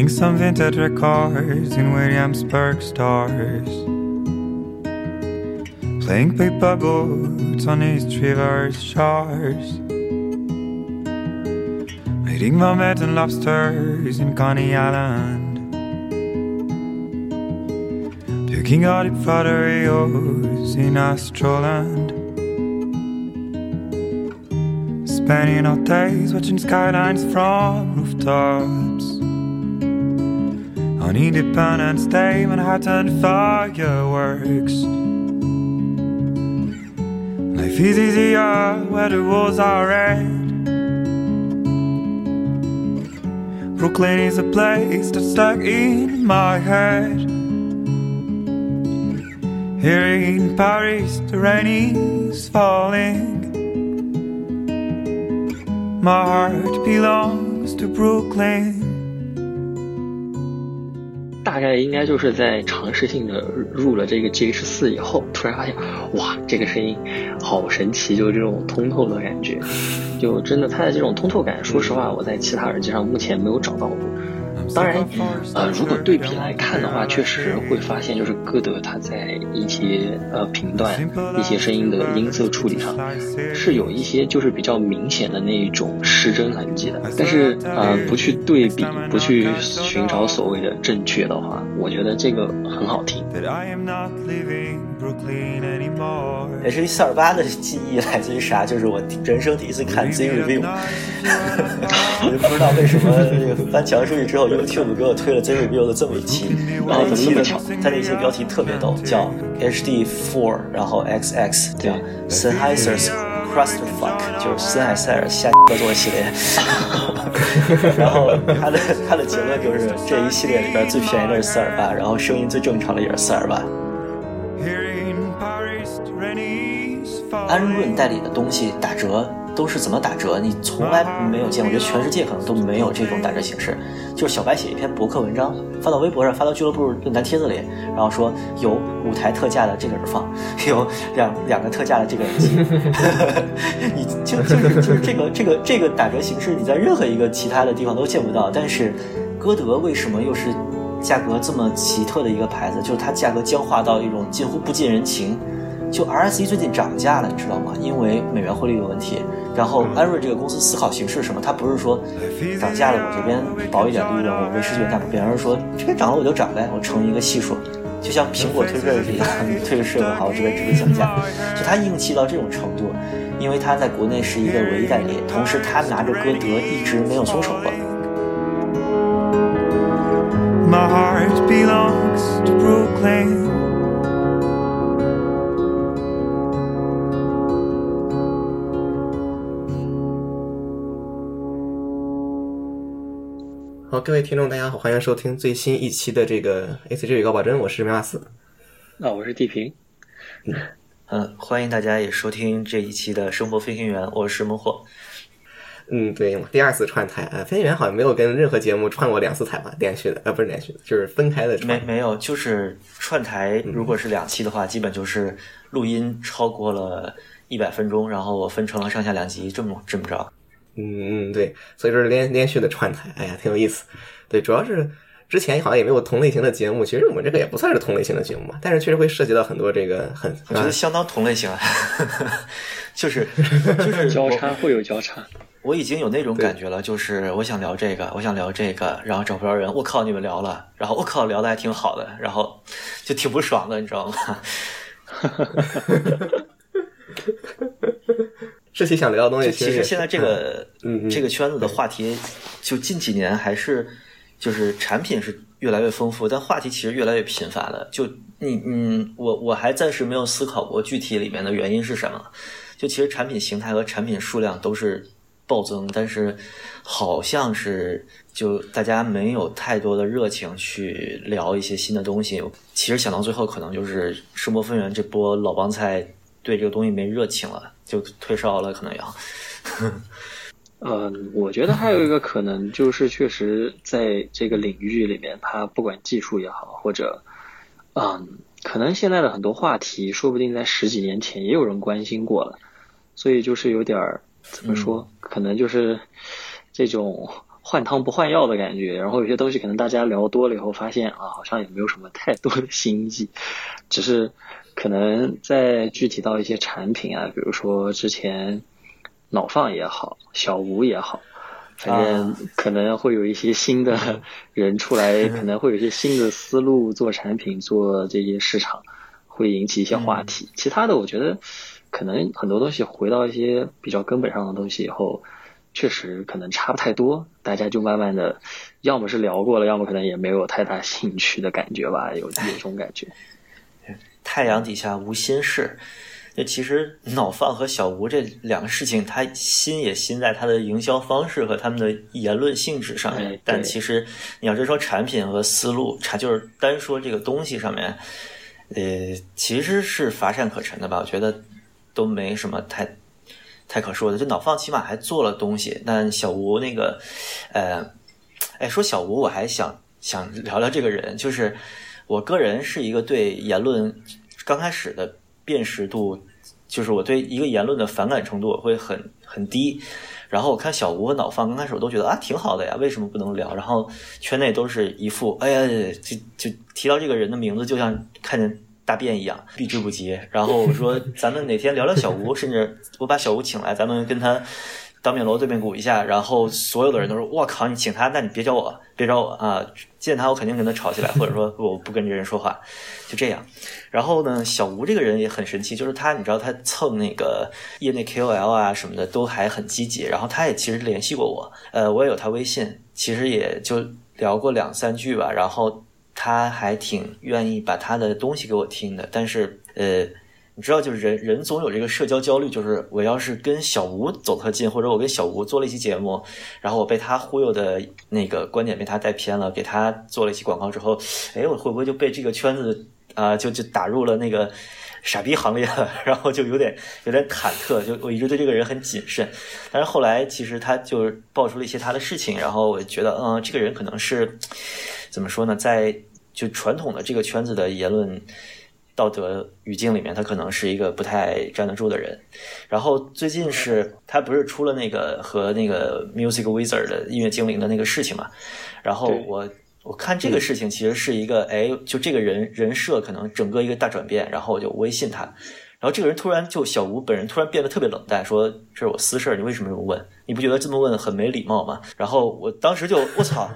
Buying some vintage records in Williamsburg stores. Playing paper boats on East River shores. Eating mermaids and lobsters in Coney Island. Taking out the Frodeos in Astroland. Spending our days watching skylines from rooftops. On Independence Day, Manhattan fireworks. Life is easier where the walls are red. Brooklyn is a place that's stuck in my head. Here in Paris, the rain is falling. My heart belongs to Brooklyn. 应该就是在尝试性的入了这个 GH 四以后，突然发现，哇，这个声音好神奇，就是这种通透的感觉，就真的它的这种通透感，说实话，我在其他耳机上目前没有找到过。当然，呃，如果对比来看的话，确实会发现，就是歌德他在一些呃频段、一些声音的音色处理上，是有一些就是比较明显的那一种失真痕迹的。但是，呃，不去对比，不去寻找所谓的正确的话，我觉得这个很好听。That I am not living Brooklyn anymore. H 四二八的记忆来自于啥？就是我人生第一次看 Z Review，我就不知道为什么这个翻墙出去之后，YouTube 给我推了 Z Review 的这么一期，然后一期的它那期标题特别逗，叫 HD Four，然后 XX 叫 Sennheiser's Clusterfuck，就是森海塞尔下合作系列。然后它的它的结论就是这一系列里边最便宜的是四二八，然后声音最正常的也是四二八。安润代理的东西打折都是怎么打折？你从来没有见过，我觉得全世界可能都没有这种打折形式。就是小白写一篇博客文章，发到微博上，发到俱乐部论坛帖子里，然后说有五台特价的这个耳放，有两两个特价的这个耳机，你就就是就是这个这个这个打折形式，你在任何一个其他的地方都见不到。但是歌德为什么又是价格这么奇特的一个牌子？就是它价格僵化到一种近乎不近人情。就 RSE 最近涨价了，你知道吗？因为美元汇率的问题。然后安瑞这个公司思考形式是什么？它不是说涨价了，我这边薄一点利润，我维持原价不变，而是说这边涨了我就涨呗，我乘一个系数，就像苹果推税是一样，你推个税好，我这边只会降价。就它硬气到这种程度，因为它在国内是一个唯一代理，同时它拿着歌德一直没有松手过。好，各位听众，大家好，欢迎收听最新一期的这个 A C G 语高保真，我是梅马斯。那我是地平，嗯，欢迎大家也收听这一期的生活飞行员，我是孟获。嗯，对，我第二次串台，啊，飞行员好像没有跟任何节目串过两次台吧？连续的，呃，不是连续的，就是分开的没串。没有，就是串台，如果是两期的话，基本就是录音超过了一百分钟，然后我分成了上下两集，这么这么着。嗯嗯，对，所以说是连连续的串台，哎呀，挺有意思。对，主要是之前好像也没有同类型的节目，其实我们这个也不算是同类型的节目嘛，但是确实会涉及到很多这个很，我觉得相当同类型啊，就是 就是交叉会有交叉。我已经有那种感觉了，就是我想聊这个，我想聊这个，然后找不着人，我靠，你们聊了，然后我靠，聊的还挺好的，然后就挺不爽的，你知道吗？这期想聊的东西就其实现在这个嗯嗯这个圈子的话题，就近几年还是就是产品是越来越丰富，但话题其实越来越频繁了。就你嗯，我我还暂时没有思考过具体里面的原因是什么。就其实产品形态和产品数量都是暴增，但是好像是就大家没有太多的热情去聊一些新的东西。其实想到最后，可能就是声波分园这波老帮菜对这个东西没热情了，就退烧了，可能要。嗯，我觉得还有一个可能就是，确实在这个领域里面，它不管技术也好，或者，嗯，可能现在的很多话题，说不定在十几年前也有人关心过了，所以就是有点儿怎么说，可能就是这种换汤不换药的感觉。然后有些东西可能大家聊多了以后，发现啊，好像也没有什么太多的新意，只是可能在具体到一些产品啊，比如说之前脑放也好，小吴也好。反正可能会有一些新的 人出来，可能会有一些新的思路做产品、做这些市场，会引起一些话题。其他的，我觉得可能很多东西回到一些比较根本上的东西以后，确实可能差不太多。大家就慢慢的，要么是聊过了，要么可能也没有太大兴趣的感觉吧，有有这种感觉。太阳底下无心事。那其实脑放和小吴这两个事情，他心也心在他的营销方式和他们的言论性质上面。但其实你要是说产品和思路，产就是单说这个东西上面，呃，其实是乏善可陈的吧？我觉得都没什么太太可说的。就脑放起码还做了东西，但小吴那个，呃，哎，说小吴，我还想想聊聊这个人，就是我个人是一个对言论刚开始的。辨识度就是我对一个言论的反感程度会很很低，然后我看小吴和脑放刚开始我都觉得啊挺好的呀，为什么不能聊？然后圈内都是一副哎呀，就就提到这个人的名字就像看见大便一样避之不及。然后我说咱们哪天聊聊小吴，甚至我把小吴请来，咱们跟他。当面锣对面鼓一下，然后所有的人都说：“我靠，你请他，那你别找我，别找我啊！见他我肯定跟他吵起来，或者说 我不跟这人说话，就这样。”然后呢，小吴这个人也很神奇，就是他，你知道他蹭那个业内 KOL 啊什么的都还很积极，然后他也其实联系过我，呃，我也有他微信，其实也就聊过两三句吧，然后他还挺愿意把他的东西给我听的，但是呃。你知道，就是人人总有这个社交焦虑，就是我要是跟小吴走特近，或者我跟小吴做了一期节目，然后我被他忽悠的那个观点被他带偏了，给他做了一期广告之后，哎，我会不会就被这个圈子啊，就就打入了那个傻逼行列了？然后就有点有点忐忑，就我一直对这个人很谨慎。但是后来其实他就爆出了一些他的事情，然后我觉得，嗯，这个人可能是怎么说呢，在就传统的这个圈子的言论。道德语境里面，他可能是一个不太站得住的人。然后最近是他不是出了那个和那个 Music Wizard 的音乐精灵的那个事情嘛？然后我我看这个事情其实是一个，哎，就这个人人设可能整个一个大转变。然后我就微信他。然后这个人突然就小吴本人突然变得特别冷淡，说这是我私事儿，你为什么这么问？你不觉得这么问很没礼貌吗？然后我当时就我操，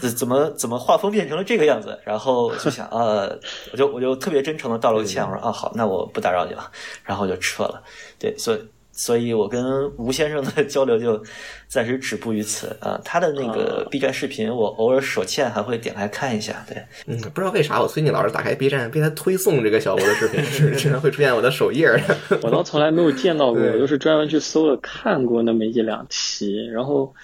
怎怎么怎么画风变成了这个样子？然后就想啊，我就我就特别真诚的道了个歉，我说啊好，那我不打扰你了，然后就撤了。对，所以。所以我跟吴先生的交流就暂时止步于此啊。他的那个 B 站视频，我偶尔手欠还会点开看一下。对，嗯，不知道为啥我最近老是打开 B 站，被他推送这个小吴的视频，是经常会出现我的首页。我倒从来没有见到过，我就是专门去搜了看过那么一两期，然后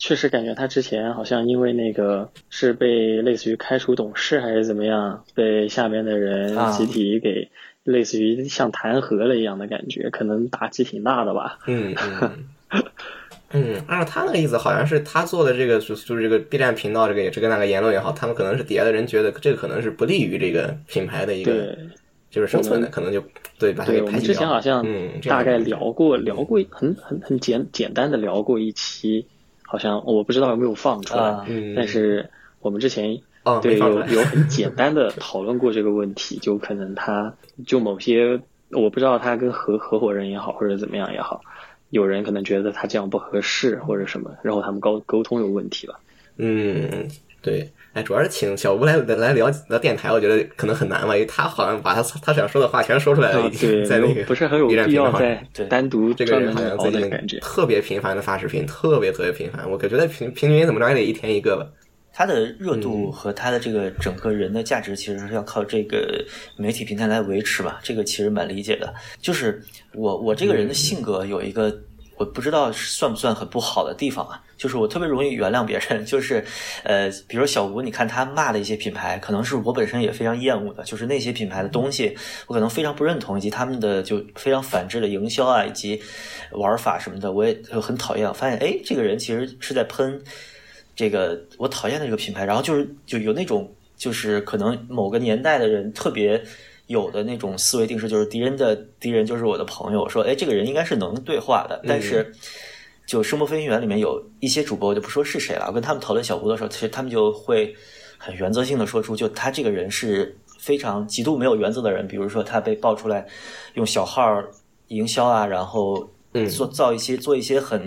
确实感觉他之前好像因为那个是被类似于开除董事还是怎么样，被下面的人集体给。类似于像弹劾了一样的感觉，可能打击挺大的吧。嗯嗯嗯，按照他那个意思，好像是他做的这个，就就是这个 B 站频道这个这个那个言论也好，他们可能是底下的人觉得这个可能是不利于这个品牌的一个就是生存的，可能就对把它给排挤掉。我们之前好像大概聊过聊过很很很简简单的聊过一期，好像我不知道有没有放出来，但是我们之前。对，有有很简单的讨论过这个问题，就可能他就某些我不知道他跟合合伙人也好或者怎么样也好，有人可能觉得他这样不合适或者什么，然后他们沟沟通有问题了。嗯，对，哎，主要是请小吴来来聊聊电台，我觉得可能很难吧，因为他好像把他他想说的话全说出来了，已经在那个不是很有必要在单独这个人好像最近特别频繁的发视频，特别特别频繁，我可觉得平平均怎么着也得一天一个吧。他的热度和他的这个整个人的价值，其实是要靠这个媒体平台来维持吧。这个其实蛮理解的。就是我我这个人的性格有一个，我不知道算不算很不好的地方啊。就是我特别容易原谅别人。就是呃，比如小吴，你看他骂的一些品牌，可能是我本身也非常厌恶的。就是那些品牌的东西，我可能非常不认同，以及他们的就非常反制的营销啊，以及玩法什么的，我也很讨厌。我发现哎，这个人其实是在喷。这个我讨厌的这个品牌，然后就是就有那种就是可能某个年代的人特别有的那种思维定式，就是敌人的敌人就是我的朋友。说，哎，这个人应该是能对话的，但是就《声波飞行员》里面有一些主播，我就不说是谁了。我跟他们讨论小吴的时候，其实他们就会很原则性的说出，就他这个人是非常极度没有原则的人。比如说他被爆出来用小号营销啊，然后做造一些做一些很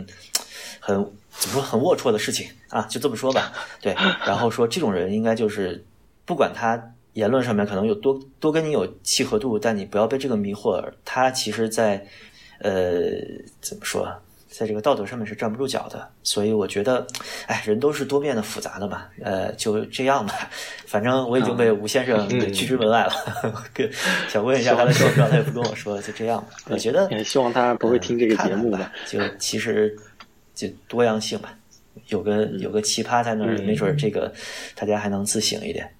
很怎么说很龌龊的事情啊，就这么说吧。对，然后说这种人应该就是不管他言论上面可能有多多跟你有契合度，但你不要被这个迷惑。他其实，在呃怎么说？在这个道德上面是站不住脚的，所以我觉得，哎，人都是多面的、复杂的嘛，呃，就这样吧。反正我已经被吴先生拒之门外了，跟想问一下他的状况，他也不跟我说，就这样吧。我觉得也希望他不会听这个节目吧。就其实就多样性吧，有个有个奇葩在那儿，没准这个大家还能自省一点。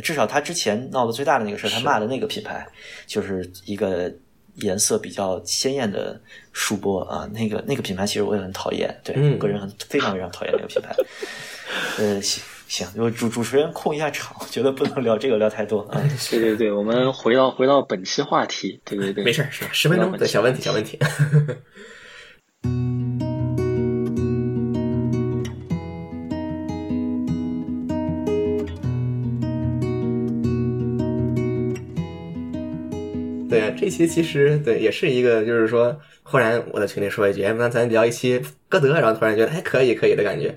至少他之前闹得最大的那个事他骂的那个品牌就是一个。颜色比较鲜艳的书播啊，那个那个品牌其实我也很讨厌，对，个人很非常非常讨厌那个品牌。呃，行行，我主主持人控一下场，我觉得不能聊这个聊太多啊。对对对，我们回到回到本期话题，对对对，没事是十分钟的小问题小问题。对啊，这期其实对也是一个，就是说，忽然我在群里说一句，哎，那咱聊一期歌德，然后突然觉得，哎，可以可以的感觉。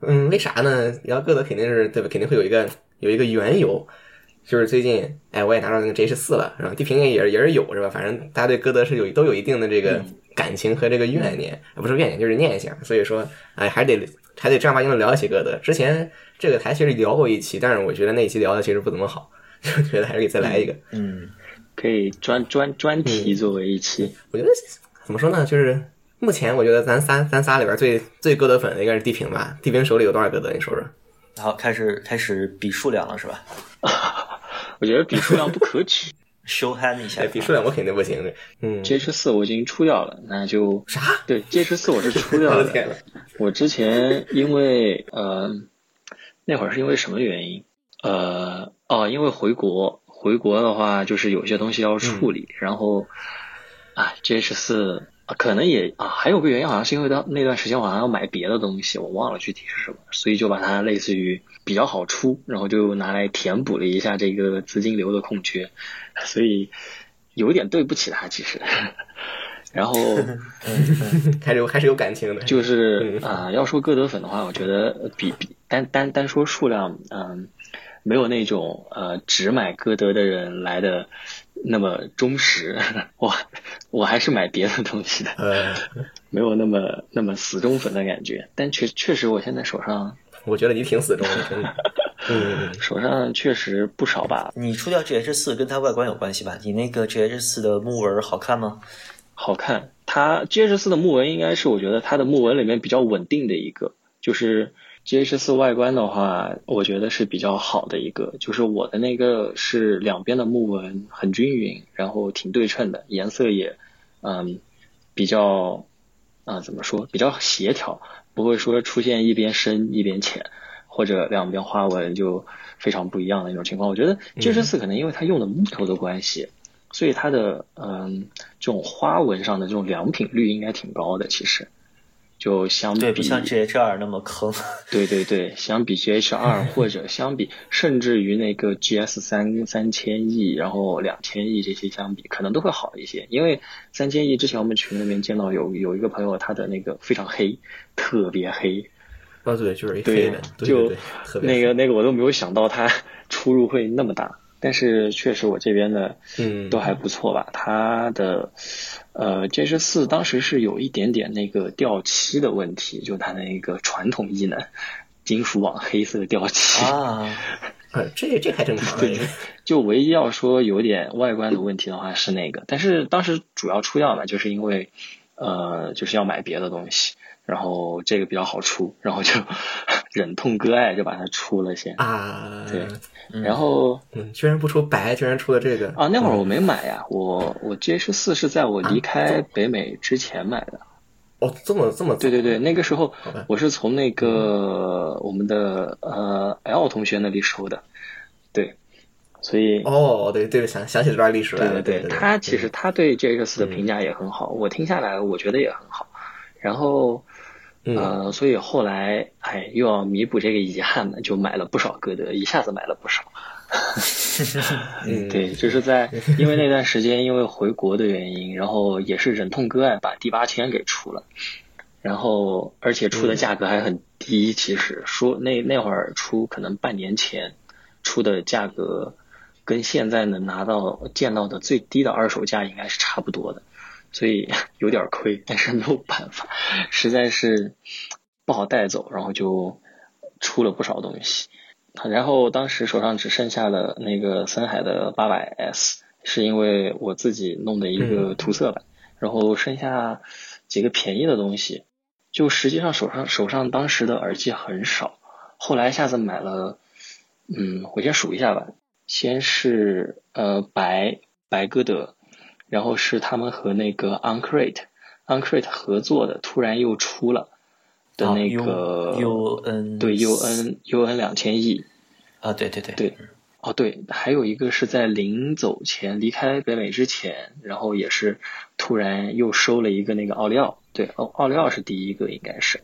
嗯，为啥呢？聊歌德肯定是对吧？肯定会有一个有一个缘由，就是最近，哎，我也拿到那个 J 十四了，然后地平线也是也是有是吧？反正大家对歌德是有都有一定的这个感情和这个怨念，不是怨念就是念想，所以说，哎，还得还得正儿八经的聊起歌德。之前这个台其实聊过一期，但是我觉得那一期聊的其实不怎么好，就觉得还是可以再来一个。嗯。可以专专专题作为一期，我觉得怎么说呢？就是目前我觉得咱三咱仨里边最最歌德粉的应该是地平吧。地平手里有多少歌德？你说说。然后，开始开始比数量了是吧？我觉得比数量不可取。show hand 一下，比数量我肯定不行。嗯，G H 四我已经出掉了，那就啥？对 H 四我是出掉了。我之前因为呃那会儿是因为什么原因？呃哦，因为回国。回国的话，就是有些东西要处理，然后啊，G H 四可能也啊，还有个原因，好像是因为到那段时间我好像要买别的东西，我忘了具体是什么，所以就把它类似于比较好出，然后就拿来填补了一下这个资金流的空缺，所以有点对不起他其实。然后还是有还是有感情的，就是啊，要说歌德粉的话，我觉得比比单单单说数量，嗯。没有那种呃只买歌德的人来的那么忠实，我我还是买别的东西的，没有那么那么死忠粉的感觉。但确确实，我现在手上，我觉得你挺死忠的，真的。嗯，手上确实不少吧。你出掉 G H 四跟它外观有关系吧？你那个 G H 四的木纹好看吗？好看，它 G H 四的木纹应该是我觉得它的木纹里面比较稳定的一个，就是。G H 四外观的话，我觉得是比较好的一个，就是我的那个是两边的木纹很均匀，然后挺对称的，颜色也嗯比较啊怎么说比较协调，不会说出现一边深一边浅，或者两边花纹就非常不一样的那种情况。我觉得 G H 四可能因为它用的木头的关系，所以它的嗯这种花纹上的这种良品率应该挺高的，其实。就相比不像 G H 二那么坑，对对对，相比 G H 二 或者相比甚至于那个 G S 三三千亿，然后两千亿这些相比，可能都会好一些。因为三千亿之前我们群里面见到有有一个朋友，他的那个非常黑，特别黑。啊对，就是一黑的，就那个那个我都没有想到他 出入会那么大。但是确实我这边的嗯都还不错吧，它的呃 G H 四当时是有一点点那个掉漆的问题，就它那个传统异能金属网黑色掉漆啊，这这还正常。对，就唯一要说有点外观的问题的话是那个，但是当时主要出掉嘛，就是因为呃就是要买别的东西，然后这个比较好出，然后就 忍痛割爱就把它出了先啊，对。然后，嗯，居然不出白，居然出了这个啊！那会儿我没买呀，我我 G H 四是在我离开北美之前买的。哦，这么这么对对对，那个时候我是从那个我们的呃 L 同学那里收的，对，所以哦，对对，想想起这段历史来了。对对，他其实他对 G H 四的评价也很好，我听下来我觉得也很好。然后呃，所以后来哎又要弥补这个遗憾嘛，就买了不少歌德，一下子买了不少。嗯，对，就是在因为那段时间因为回国的原因，然后也是忍痛割爱把第八千给出了，然后而且出的价格还很低，其实说那那会儿出可能半年前出的价格跟现在能拿到见到的最低的二手价应该是差不多的，所以有点亏，但是没有办法，实在是不好带走，然后就出了不少东西。然后当时手上只剩下了那个森海的八百 S，是因为我自己弄的一个涂色版，然后剩下几个便宜的东西，就实际上手上手上当时的耳机很少，后来一下次买了，嗯，我先数一下吧，先是呃白白歌德，然后是他们和那个 Uncrate Uncrate 合作的，突然又出了。的那个 U N 对 U N U N 两千亿啊，对对对对，哦对，还有一个是在临走前离开北美之前，然后也是突然又收了一个那个奥利奥，对奥奥利奥是第一个应该是，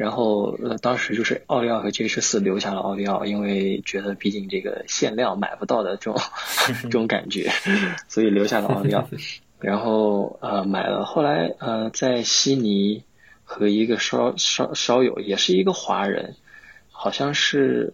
然后呃当时就是奥利奥和 G H 四留下了奥利奥，因为觉得毕竟这个限量买不到的这种 这种感觉，所以留下了奥利奥，然后呃买了，后来呃在悉尼。和一个烧烧烧友，也是一个华人，好像是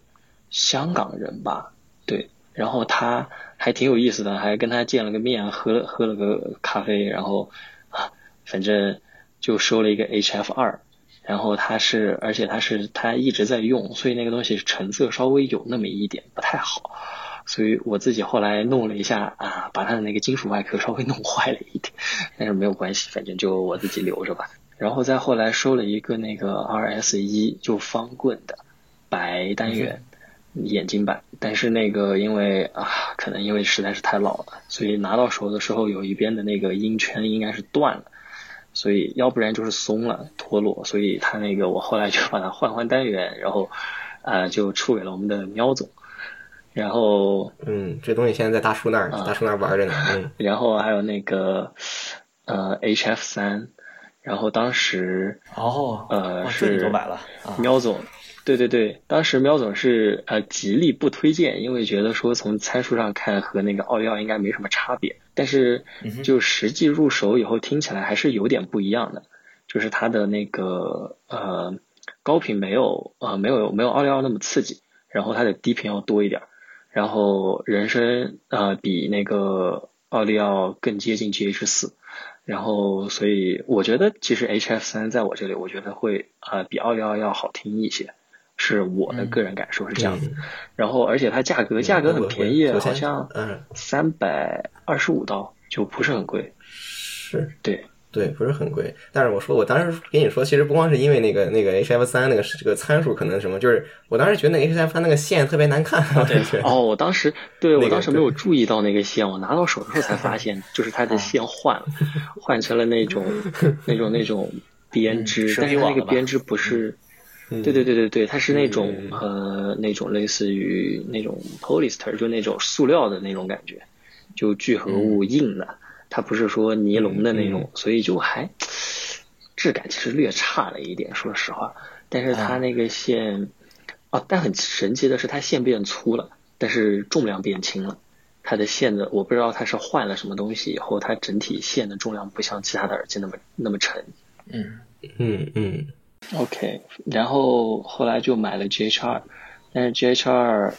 香港人吧，对，然后他还挺有意思的，还跟他见了个面，喝了喝了个咖啡，然后啊，反正就收了一个 HF 二，然后他是，而且他是他一直在用，所以那个东西成色稍微有那么一点不太好，所以我自己后来弄了一下啊，把他的那个金属外壳稍微弄坏了一点，但是没有关系，反正就我自己留着吧。然后再后来收了一个那个 RS 一，就方棍的白单元眼镜版，但是那个因为啊，可能因为实在是太老了，所以拿到手的时候有一边的那个音圈应该是断了，所以要不然就是松了脱落，所以他那个我后来就把它换换单元，然后呃就出给了我们的喵总，然后嗯，这东西现在在大叔那儿，大叔那儿玩着呢，嗯，然后还有那个呃 HF 三。然后当时哦，呃是都买了，喵总，对对对，当时喵总是呃极力不推荐，因为觉得说从参数上看和那个奥利奥应该没什么差别，但是就实际入手以后听起来还是有点不一样的，就是它的那个呃高频没有呃没有没有奥利奥那么刺激，然后它的低频要多一点，然后人声呃比那个奥利奥更接近 GH 四。然后，所以我觉得其实 H F 三在我这里，我觉得会呃比奥利奥要好听一些，是我的个人感受是这样的。然后，而且它价格价格很便宜，好像三百二十五刀，就不是很贵。是，对。对，不是很贵，但是我说我当时跟你说，其实不光是因为那个那个 H F 三那个这个参数可能什么，就是我当时觉得那 H F 三那个线特别难看。对，哦，我当时对我当时没有注意到那个线，我拿到手的时候才发现，就是它的线换了，换成了那种 那种那种编织，但是那个编织不是，对对对对对，它是那种呃那种类似于那种 polyester 就那种塑料的那种感觉，就聚合物硬的。它不是说尼龙的那种，所以就还质感其实略差了一点，说实话。但是它那个线，哦，但很神奇的是，它线变粗了，但是重量变轻了。它的线的，我不知道它是换了什么东西以后，它整体线的重量不像其他的耳机那么那么沉。嗯嗯嗯。OK，然后后来就买了 GHR，但是 GHR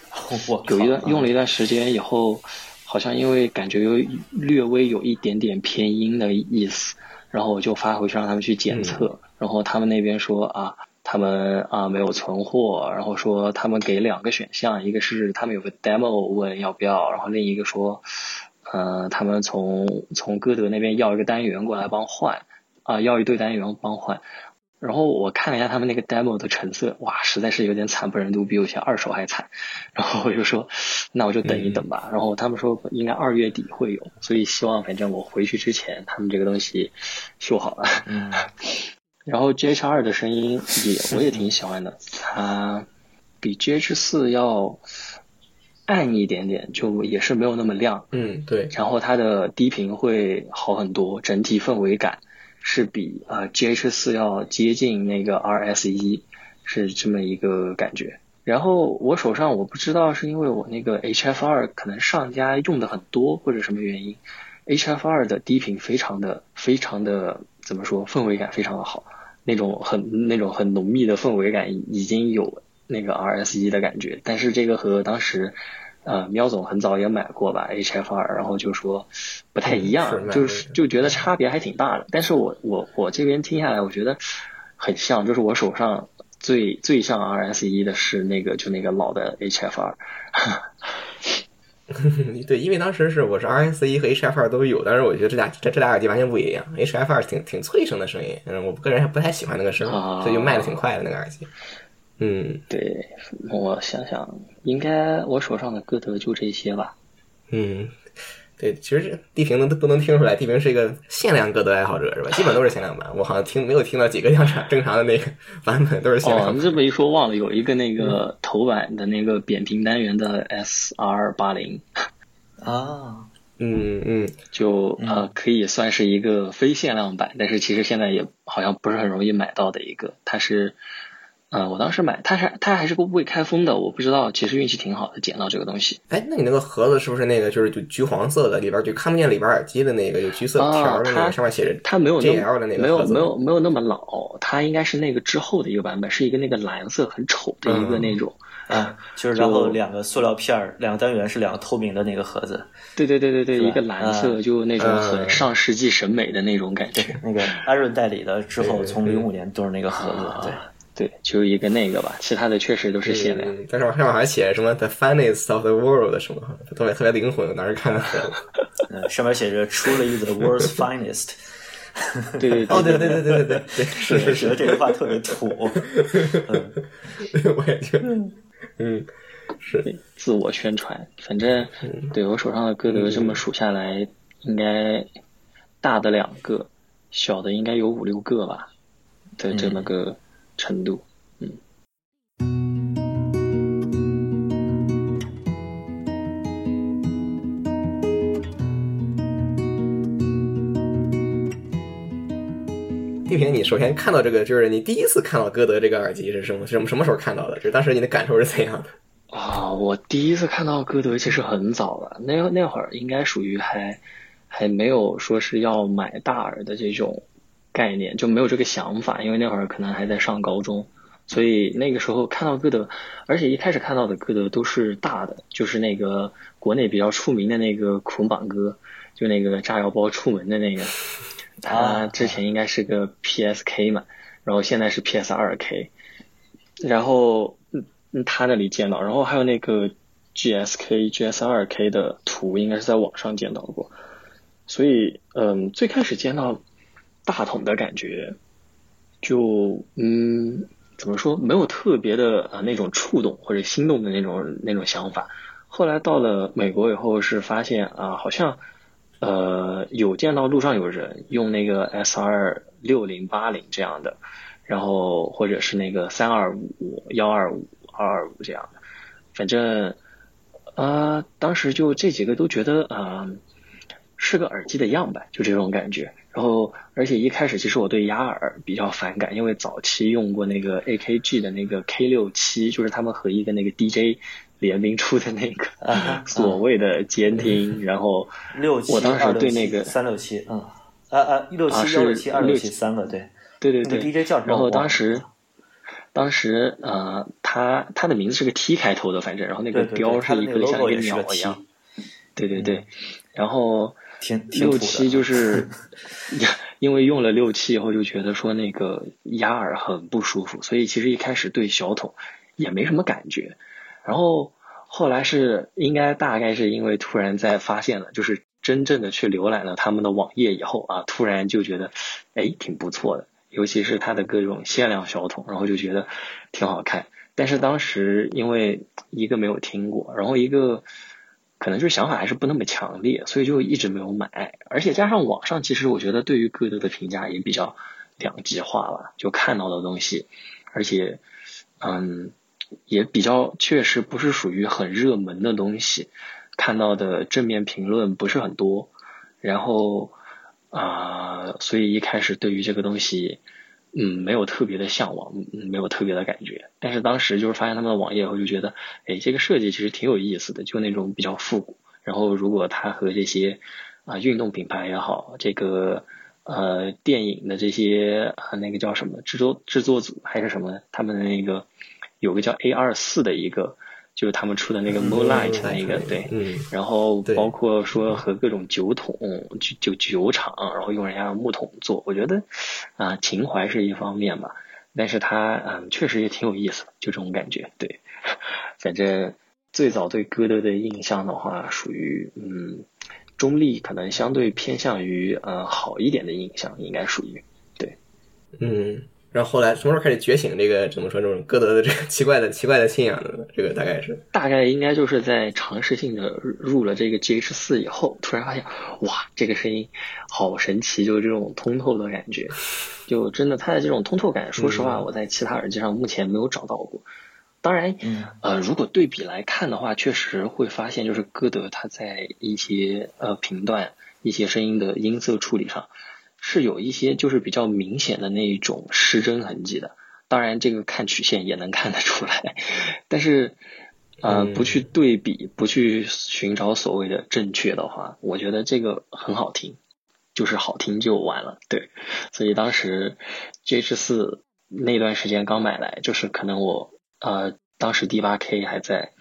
有一段用了一段时间以后。好像因为感觉有略微有一点点偏阴的意思，然后我就发回去让他们去检测，然后他们那边说啊，他们啊没有存货，然后说他们给两个选项，一个是他们有个 demo 问要不要，然后另一个说，呃，他们从从歌德那边要一个单元过来帮换，啊，要一对单元帮换。然后我看了一下他们那个 demo 的成色，哇，实在是有点惨不忍睹，比有些二手还惨。然后我就说，那我就等一等吧。然后他们说应该二月底会有，所以希望反正我回去之前他们这个东西修好了。嗯。然后 GH 二的声音也我也挺喜欢的，它比 GH 四要暗一点点，就也是没有那么亮。嗯，对。然后它的低频会好很多，整体氛围感。是比啊 GH 四要接近那个 RS 一，是这么一个感觉。然后我手上我不知道是因为我那个 HF 二可能上家用的很多或者什么原因，HF 二的低频非常的非常的怎么说氛围感非常的好，那种很那种很浓密的氛围感已经有那个 RS 一的感觉，但是这个和当时。呃，喵总很早也买过吧，HF 二，然后就说不太一样，就是就觉得差别还挺大的。但是我我我这边听下来，我觉得很像，就是我手上最最像 RS 一的是那个就那个老的 HF 二。对，因为当时是我是 RS 一和 HF 二都有，但是我觉得这俩这这俩耳机完全不一样，HF 二挺挺脆声的声音，嗯，我个人还不太喜欢那个声，所以就卖的挺快的那个耳机。嗯，对，我想想，应该我手上的歌德就这些吧。嗯，对，其实地平能都能听出来，地平是一个限量歌德爱好者，是吧？基本都是限量版，我好像听没有听到几个正常正常的那个 版本都是限量。哦，这么一说忘了，有一个那个头版的那个扁平单元的 SR 八零。啊，嗯嗯，就呃可以算是一个非限量版，但是其实现在也好像不是很容易买到的一个，它是。嗯，我当时买，它还它还是个未开封的，我不知道，其实运气挺好的，捡到这个东西。哎，那你那个盒子是不是那个就是就橘黄色的，里边就看不见里边耳机的那个有橘色条的那个，上面写着它没有 JL 的那个没有没有没有那么老，它应该是那个之后的一个版本，是一个那个蓝色很丑的一个那种啊，就是然后两个塑料片儿，两个单元是两个透明的那个盒子。对对对对对，一个蓝色就那种很上世纪审美的那种感觉。那个安润代理的之后，从零五年都是那个盒子，对。对，就一个那个吧，其他的确实都是限量。但是上面还写什么 “the finest of the world” 什么，特别特别灵魂，哪儿看。上面写着 “truly the world's finest”。对对哦，对对对对对对对，是是是，这句话特别土。嗯，我也觉得，嗯，是自我宣传。反正对我手上的歌德这么数下来，应该大的两个，小的应该有五六个吧的这么个。程度，嗯。地平，你首先看到这个，就是你第一次看到歌德这个耳机是什么？什么什么时候看到的？就是当时你的感受是怎样的？啊，我第一次看到歌德其实很早了，那那会儿应该属于还还没有说是要买大耳的这种。概念就没有这个想法，因为那会儿可能还在上高中，所以那个时候看到歌德，而且一开始看到的歌德都是大的，就是那个国内比较出名的那个捆绑哥，就那个炸药包出门的那个，他之前应该是个 PSK 嘛，然后现在是 PS 二 K，然后嗯他那里见到，然后还有那个 GSK GS 二 K 的图，应该是在网上见到过，所以嗯最开始见到。大桶的感觉，就嗯，怎么说，没有特别的啊那种触动或者心动的那种那种想法。后来到了美国以后，是发现啊，好像呃有见到路上有人用那个 S 二六零八零这样的，然后或者是那个三二五幺二五二二五这样的，反正啊，当时就这几个都觉得啊是个耳机的样板，就这种感觉。然后，而且一开始其实我对雅耳比较反感，因为早期用过那个 AKG 的那个 K 六七，就是他们和一个那个 DJ 联名出的那个 所谓的监听。然后，六七我当时对那个三六七，嗯，啊啊，六七幺六七二六七三个，对，对对对，DJ 叫什么？然后当时，当时呃，他他的名字是个 T 开头的，反正，然后那个标是一个像一个鸟一样，对对对，然后。六七就是，因为用了六七以后就觉得说那个压耳很不舒服，所以其实一开始对小桶也没什么感觉。然后后来是应该大概是因为突然在发现了，就是真正的去浏览了他们的网页以后啊，突然就觉得哎挺不错的，尤其是它的各种限量小桶，然后就觉得挺好看。但是当时因为一个没有听过，然后一个。可能就是想法还是不那么强烈，所以就一直没有买。而且加上网上，其实我觉得对于歌德的评价也比较两极化了。就看到的东西，而且嗯，也比较确实不是属于很热门的东西，看到的正面评论不是很多。然后啊，所以一开始对于这个东西，嗯，没有特别的向往，嗯，没有特别的感觉。但是当时就是发现他们的网页后，就觉得，哎，这个设计其实挺有意思的，就那种比较复古。然后如果它和这些啊运动品牌也好，这个呃电影的这些啊那个叫什么制作制作组还是什么，他们的那个有个叫 A 二四的一个。就是他们出的那个 Moonlight 那一个，对，然后包括说和各种酒桶、酒酒酒厂，然后用人家的木桶做，我觉得啊，情怀是一方面吧，但是它嗯，确实也挺有意思的，就这种感觉，对。反正最早对歌德的印象的话，属于嗯中立，可能相对偏向于呃好一点的印象，应该属于对，嗯。然后后来什么时候开始觉醒？这个怎么说？这种歌德的这个奇怪的、奇怪的信仰的，这个大概是大概应该就是在尝试性的入了这个 G H 四以后，突然发现哇，这个声音好神奇，就是这种通透的感觉，就真的它的这种通透感，说实话，我在其他耳机上目前没有找到过。当然，呃，如果对比来看的话，确实会发现，就是歌德他在一些呃频段、一些声音的音色处理上。是有一些就是比较明显的那一种失真痕迹的，当然这个看曲线也能看得出来，但是呃不去对比，不去寻找所谓的正确的话，我觉得这个很好听，就是好听就完了，对，所以当时 G H 四那段时间刚买来，就是可能我呃当时 D 八 K 还在，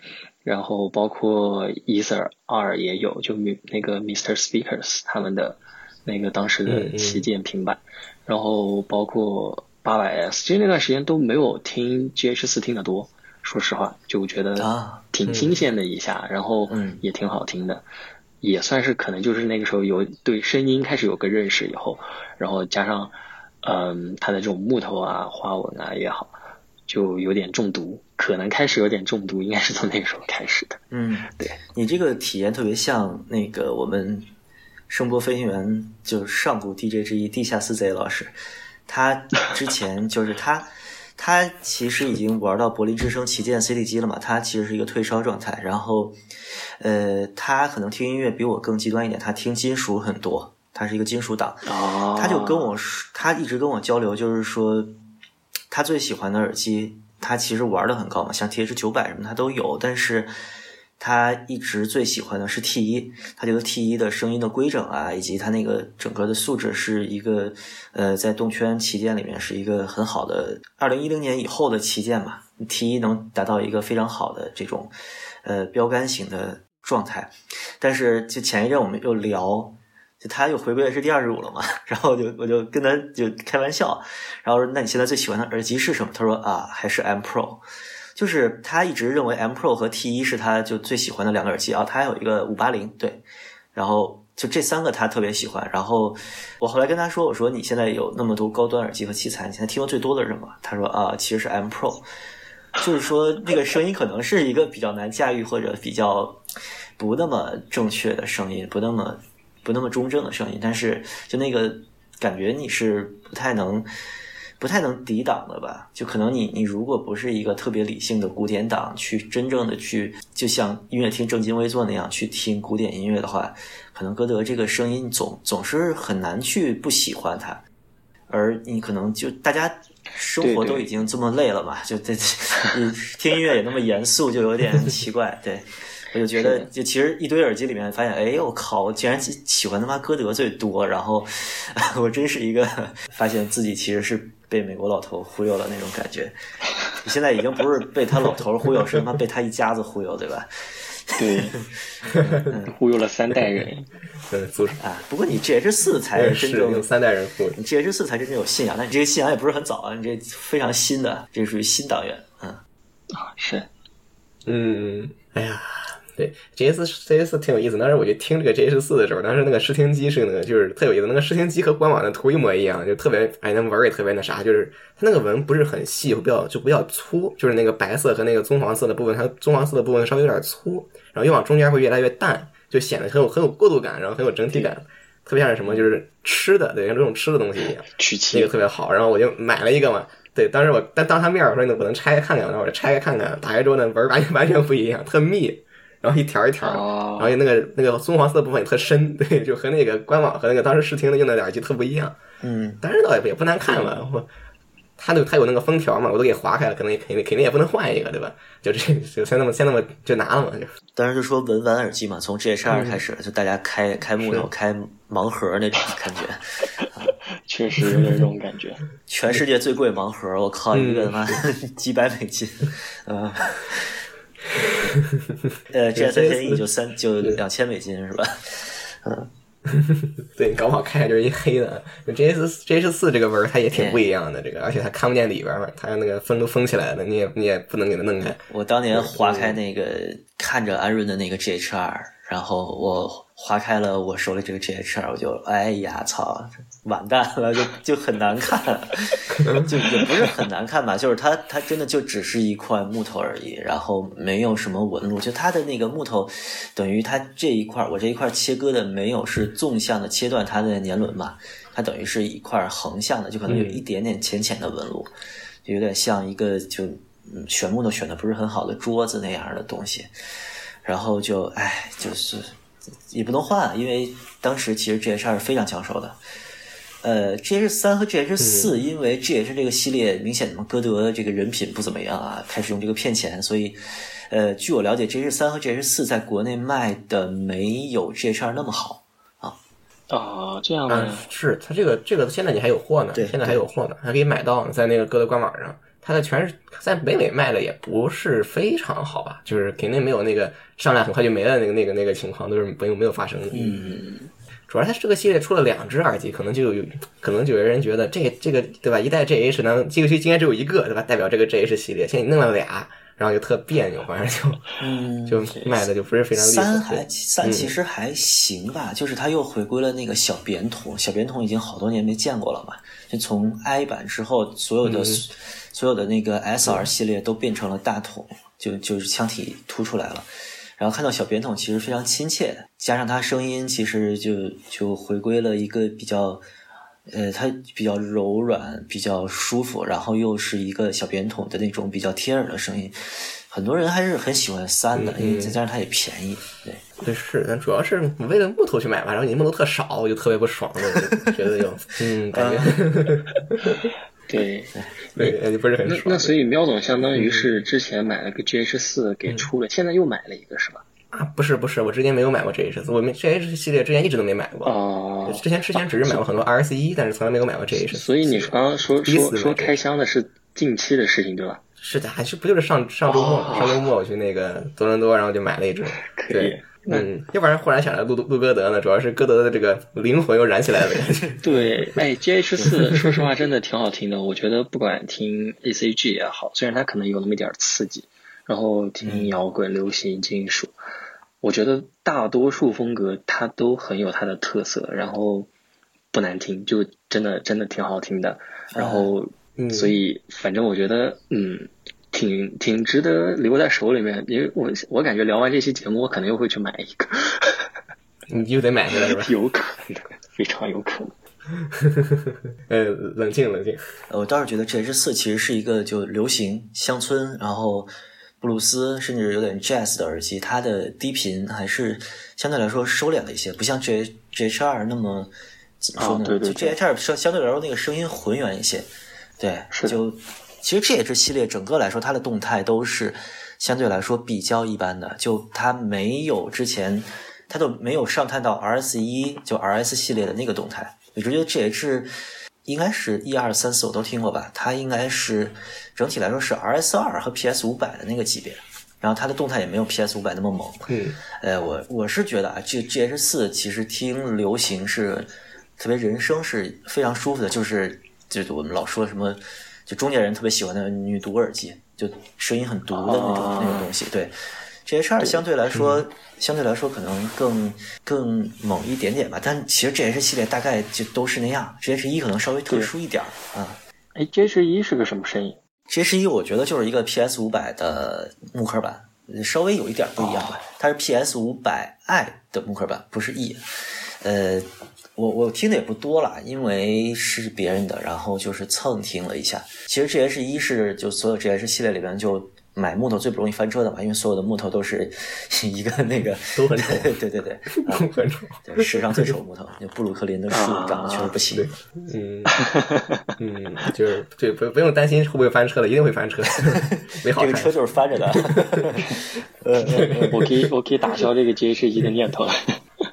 然后包括 Ether 二也有，就那个 Mr Speakers 他们的。那个当时的旗舰平板，然后包括八百 S，其实那段时间都没有听 GH 四听得多，说实话，就觉得挺新鲜的一下，然后也挺好听的，也算是可能就是那个时候有对声音开始有个认识以后，然后加上嗯它的这种木头啊花纹啊也好，就有点中毒，可能开始有点中毒，应该是从那个时候开始的。嗯，对你这个体验特别像那个我们。声波飞行员就是上古 DJ 之一，地下四贼老师。他之前就是他，他其实已经玩到柏林之声旗舰 CD 机了嘛。他其实是一个退烧状态。然后，呃，他可能听音乐比我更极端一点，他听金属很多。他是一个金属党。他就跟我说，他一直跟我交流，就是说他最喜欢的耳机，他其实玩的很高嘛，像 TH 九百什么他都有，但是。他一直最喜欢的是 T 一，他觉得 T 一的声音的规整啊，以及它那个整个的素质是一个，呃，在动圈旗舰里面是一个很好的。二零一零年以后的旗舰嘛，T 一能达到一个非常好的这种，呃，标杆型的状态。但是就前一阵我们又聊，就他又回归的是第二十五了嘛，然后就我就跟他就开玩笑，然后说那你现在最喜欢的耳机是什么？他说啊，还是 M Pro。就是他一直认为 M Pro 和 T 一是他就最喜欢的两个耳机啊，他还有一个五八零，对，然后就这三个他特别喜欢。然后我后来跟他说，我说你现在有那么多高端耳机和器材，你现在听的最多的是什么？他说啊，其实是 M Pro，就是说那个声音可能是一个比较难驾驭或者比较不那么正确的声音，不那么不那么中正的声音，但是就那个感觉你是不太能。不太能抵挡的吧？就可能你你如果不是一个特别理性的古典党，去真正的去就像音乐厅正襟危坐那样去听古典音乐的话，可能歌德这个声音总总是很难去不喜欢它。而你可能就大家生活都已经这么累了嘛，就这你听音乐也那么严肃，就有点奇怪。对我就觉得，就其实一堆耳机里面发现，哎，我靠，我竟然喜欢他妈歌德最多。然后 我真是一个发现自己其实是。被美国老头忽悠了那种感觉，你现在已经不是被他老头忽悠，是他妈被他一家子忽悠，对吧？对，忽悠了三代人。啊，不过你 G H 四才真正有三代人忽悠，你 G H 四才真正有信仰，但你这个信仰也不是很早啊，你这非常新的，这属于新党员。嗯，啊，是，嗯，哎呀。对，G S G S 挺有意思。当时我就听这个 J S 四的时候，当时那个试听机是那个，就是特有意思。那个试听机和官网的图一模一样，就特别哎，那纹也特别那啥，就是它那个纹不是很细，比较就比较粗，就是那个白色和那个棕黄色的部分，它棕黄色的部分稍微有点粗，然后越往中间会越来越淡，就显得很有很有过渡感，然后很有整体感，特别像是什么就是吃的，对，像这种吃的东西一样，那个特别好。然后我就买了一个嘛，对，当时我当当他面我说你我能拆开看看，然后我就拆开看看，打开之后呢纹完全完全不一样，特密。然后一条一条，哦然后那个那个棕黄色的部分也特深，对，就和那个官网和那个当时试听的用的耳机特不一样。嗯，但是倒也也不难看嘛，我。它那它有那个封条嘛，我都给划开了，可能也肯定肯定也不能换一个，对吧？就这就先那么先那么就拿了嘛，就当时就说文玩耳机嘛，从 GH 二开始，就大家开开木头、开盲盒那种感觉，确实有点这种感觉。全世界最贵盲盒，我靠，一个他妈 几百美金，嗯。呃，GS 一就三就两千美金是吧？嗯，对，搞不好看着就是一黑的。G S G S 四这个纹儿它也挺不一样的，这个而且它看不见里边嘛，它那个封都封起来了，你也你也不能给它弄开。我当年划开那个看着安润的那个 GH 二，然后我划开了我手里这个 GH 二，我就哎呀操，完蛋了，就就很难看，就也不是很难看吧，就是它它真的就只是一块木头而已，然后没有什么纹路，就它的那个木头等于它这一块我这一块切割的没有是纵向的切断它的年轮嘛，它等于是一块横向的，就可能有一点点浅浅的纹路，就有点像一个就嗯选木头选的不是很好的桌子那样的东西，然后就哎就是也不能换，因为当时其实 GH 二是非常抢手的。呃，GH 三和 GH 四，因为 GH 这个系列明显嘛，歌德这个人品不怎么样啊，开始用这个骗钱，所以，呃，据我了解，GH 三和 GH 四在国内卖的没有 GH 二那么好。啊，啊这样嗯吗？，是它这个这个现在你还有货呢，对现在还有货呢，还可以买到，在那个歌德官网上。它的全是在北美卖的也不是非常好吧，就是肯定没有那个上来很快就没了那个那个那个情况，都是没有没有发生的。嗯，主要它这个系列出了两只耳机，可能就有可能就有人觉得这这个对吧？一代 GH 呢，这个应该只有一个对吧？代表这个 GH 系列，现在你弄了俩，然后就特别扭，反正就嗯就卖的就不是非常。三还三其实还行吧，就是它又回归了那个小扁筒，小扁筒已经好多年没见过了嘛。就从 i 版之后，所有的、所有的那个 SR 系列都变成了大筒，就就是腔体凸出来了。然后看到小扁筒其实非常亲切，加上它声音其实就就回归了一个比较。呃，它比较柔软，比较舒服，然后又是一个小扁筒的那种比较贴耳的声音，很多人还是很喜欢三的，因为再加上它也便宜，对。对是，但主要是为了木头去买吧，然后你木头特少，我就特别不爽，我就觉得有 嗯感觉对，对就不是很那爽。那所以喵总相当于是之前买了个 GH 四给出了，现在又买了一个是吧？啊，不是不是，我之前没有买过 GH 四，我没 GH 系列之前一直都没买过。哦，之前之前只是买过很多 RS 一，但是从来没有买过 GH 四。所以你刚刚说说说开箱的是近期的事情对吧？是的，还是不就是上上周末、哦上周末我去那个多伦多，然后就买了一只。可以对，嗯，要不然忽然想来录录歌德呢，主要是歌德的这个灵魂又燃起来了。对，哎，GH 四 说实话真的挺好听的，我觉得不管听 ACG 也好，虽然它可能有那么一点刺激，然后听摇滚、流行、金属，我觉得大多数风格它都很有它的特色，然后不难听，就真的真的挺好听的。然后，嗯所以反正我觉得，嗯，挺挺值得留在手里面，因为我我感觉聊完这期节目，我可能又会去买一个，你又得买回来是吧？有可能，非常有可能。呃，冷静冷静。呃我倒是觉得 GH 四其实是一个就流行、乡村，然后布鲁斯，甚至有点 jazz 的耳机，它的低频还是相对来说收敛了一些，不像 G GH 二那么怎么说呢？哦对对对就 GH 二相相对来说那个声音浑圆一些，对，是的就其实 GH 系列整个来说，它的动态都是相对来说比较一般的，就它没有之前它都没有上探到 RS 一就 RS 系列的那个动态，我觉得 GH 应该是一二三四我都听过吧，它应该是整体来说是 RS 二和 PS 五百的那个级别，然后它的动态也没有 PS 五百那么猛。嗯，呃，我我是觉得啊，这 GH 四其实听流行是特别人声是非常舒服的，就是就是我们老说什么，就中年人特别喜欢的女毒耳机，就声音很毒的那种、哦那种东西。对，GH 二相对来说、相对来说可能更更猛一点点吧，但其实 GH 系列大概就都是那样，GH 一可能稍微特殊一点儿啊。哎，GH 一是个什么声音？GH 一我觉得就是一个 PS 五百的木刻版，稍微有一点不一样吧。它是 PS 五百 i 的木刻版，不是 E。呃，我我听的也不多了，因为是别人的，然后就是蹭听了一下。其实 GH 一是就所有 GH 系列里边就买木头最不容易翻车的嘛，因为所有的木头都是 一个那个都很丑对 对对，啊都很丑。对，世上最丑木头，那布鲁克林的树长得确实不行。嗯嗯，就是对，不不用担心会不会翻车了，一定会翻车，没好这个车。就是翻着的。呃我可以我可以打消这个 GH 一的念头。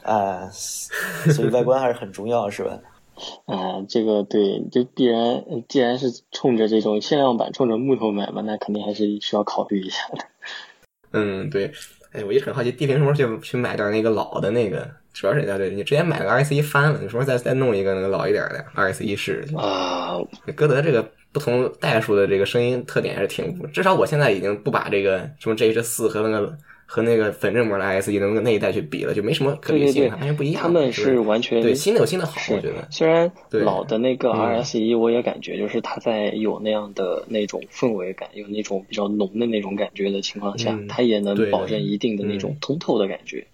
啊，所以外观还是很重要，是吧？啊，这个对，就必然，既然是冲着这种限量版，冲着木头买嘛，那肯定还是需要考虑一下的。嗯，对。哎，我一直很好奇，地平什么时候去去买点那个老的那个？主要是在这，你之前买个 RS 一翻了，你什么时候再再弄一个那个老一点的 RS 一试试？啊，歌德这个不同代数的这个声音特点还是挺，至少我现在已经不把这个什么 GH 四和那个和那个粉振膜的 IS 一的那一代去比了，就没什么可比性，完全不一样。他们是完全对新的有新的好，是我觉得。虽然老的那个嗯 RS 一，我也感觉就是它在有那样的那种氛围感，有那种比较浓的那种感觉的情况下，嗯它也能保证一定的那种嗯通透的感觉。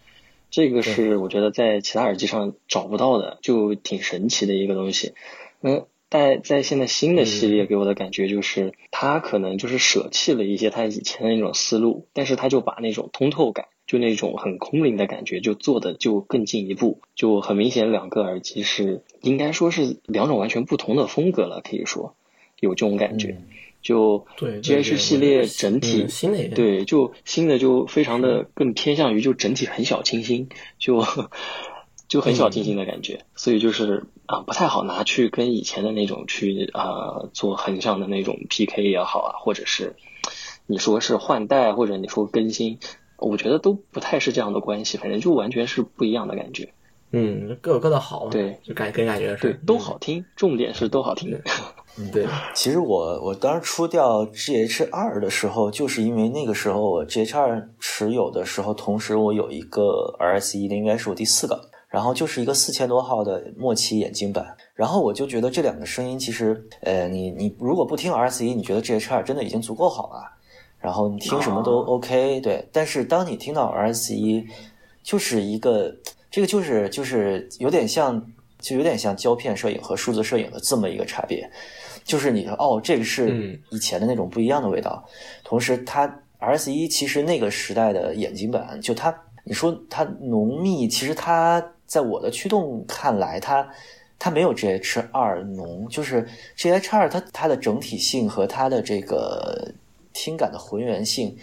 这个是我觉得在其他耳机上找不到的，就挺神奇的一个东西。嗯，但在现在新的系嗯列给我的感觉就是，他可能就是舍弃了一些他以前的那种思路，但是他就把那种通透感，就那种很空灵的感觉，就做的就更进一步，就很明显，两个耳机是应该说是两种完全不同的风格了，可以说有这种感觉。就对对 GH 系列整体、嗯新的对，就新的就非常的更偏向于就整体很小清新，就就很小清新的感觉，所以就是啊、不太好拿去跟以前的那种去啊、做横向的那种 PK 也好啊，或者是你说是换代或者你说更新，我觉得都不太是这样的关系，反正就完全是不一样的感觉。嗯，各有各的好嘛。对，就感跟感觉是对，都好听，重点是都好听。嗯。对，其实我我当时出掉 GH 二的时候，就是因为那个时候我 GH 二持有的时候，同时我有一个 RS 一的，应该是我第四个，然后就是一个四千多号的末期眼镜版，然后我就觉得这两个声音其实，呃，你你如果不听 RS 一，你觉得 GH 二真的已经足够好了，然后你听什么都 OK，、对，但是当你听到 RS 一，就是一个这个就是就是有点像。就有点像胶片摄影和数字摄影的这么一个差别，就是你说哦，这个是嗯。以前的那种不一样的味道。同时，它 RS 一其实那个时代的眼镜版，就它，你说它浓密，其实它在我的驱动看来，它它没有 GH 二浓，就是 GH 二它它的整体性和它的这个听感的浑圆性，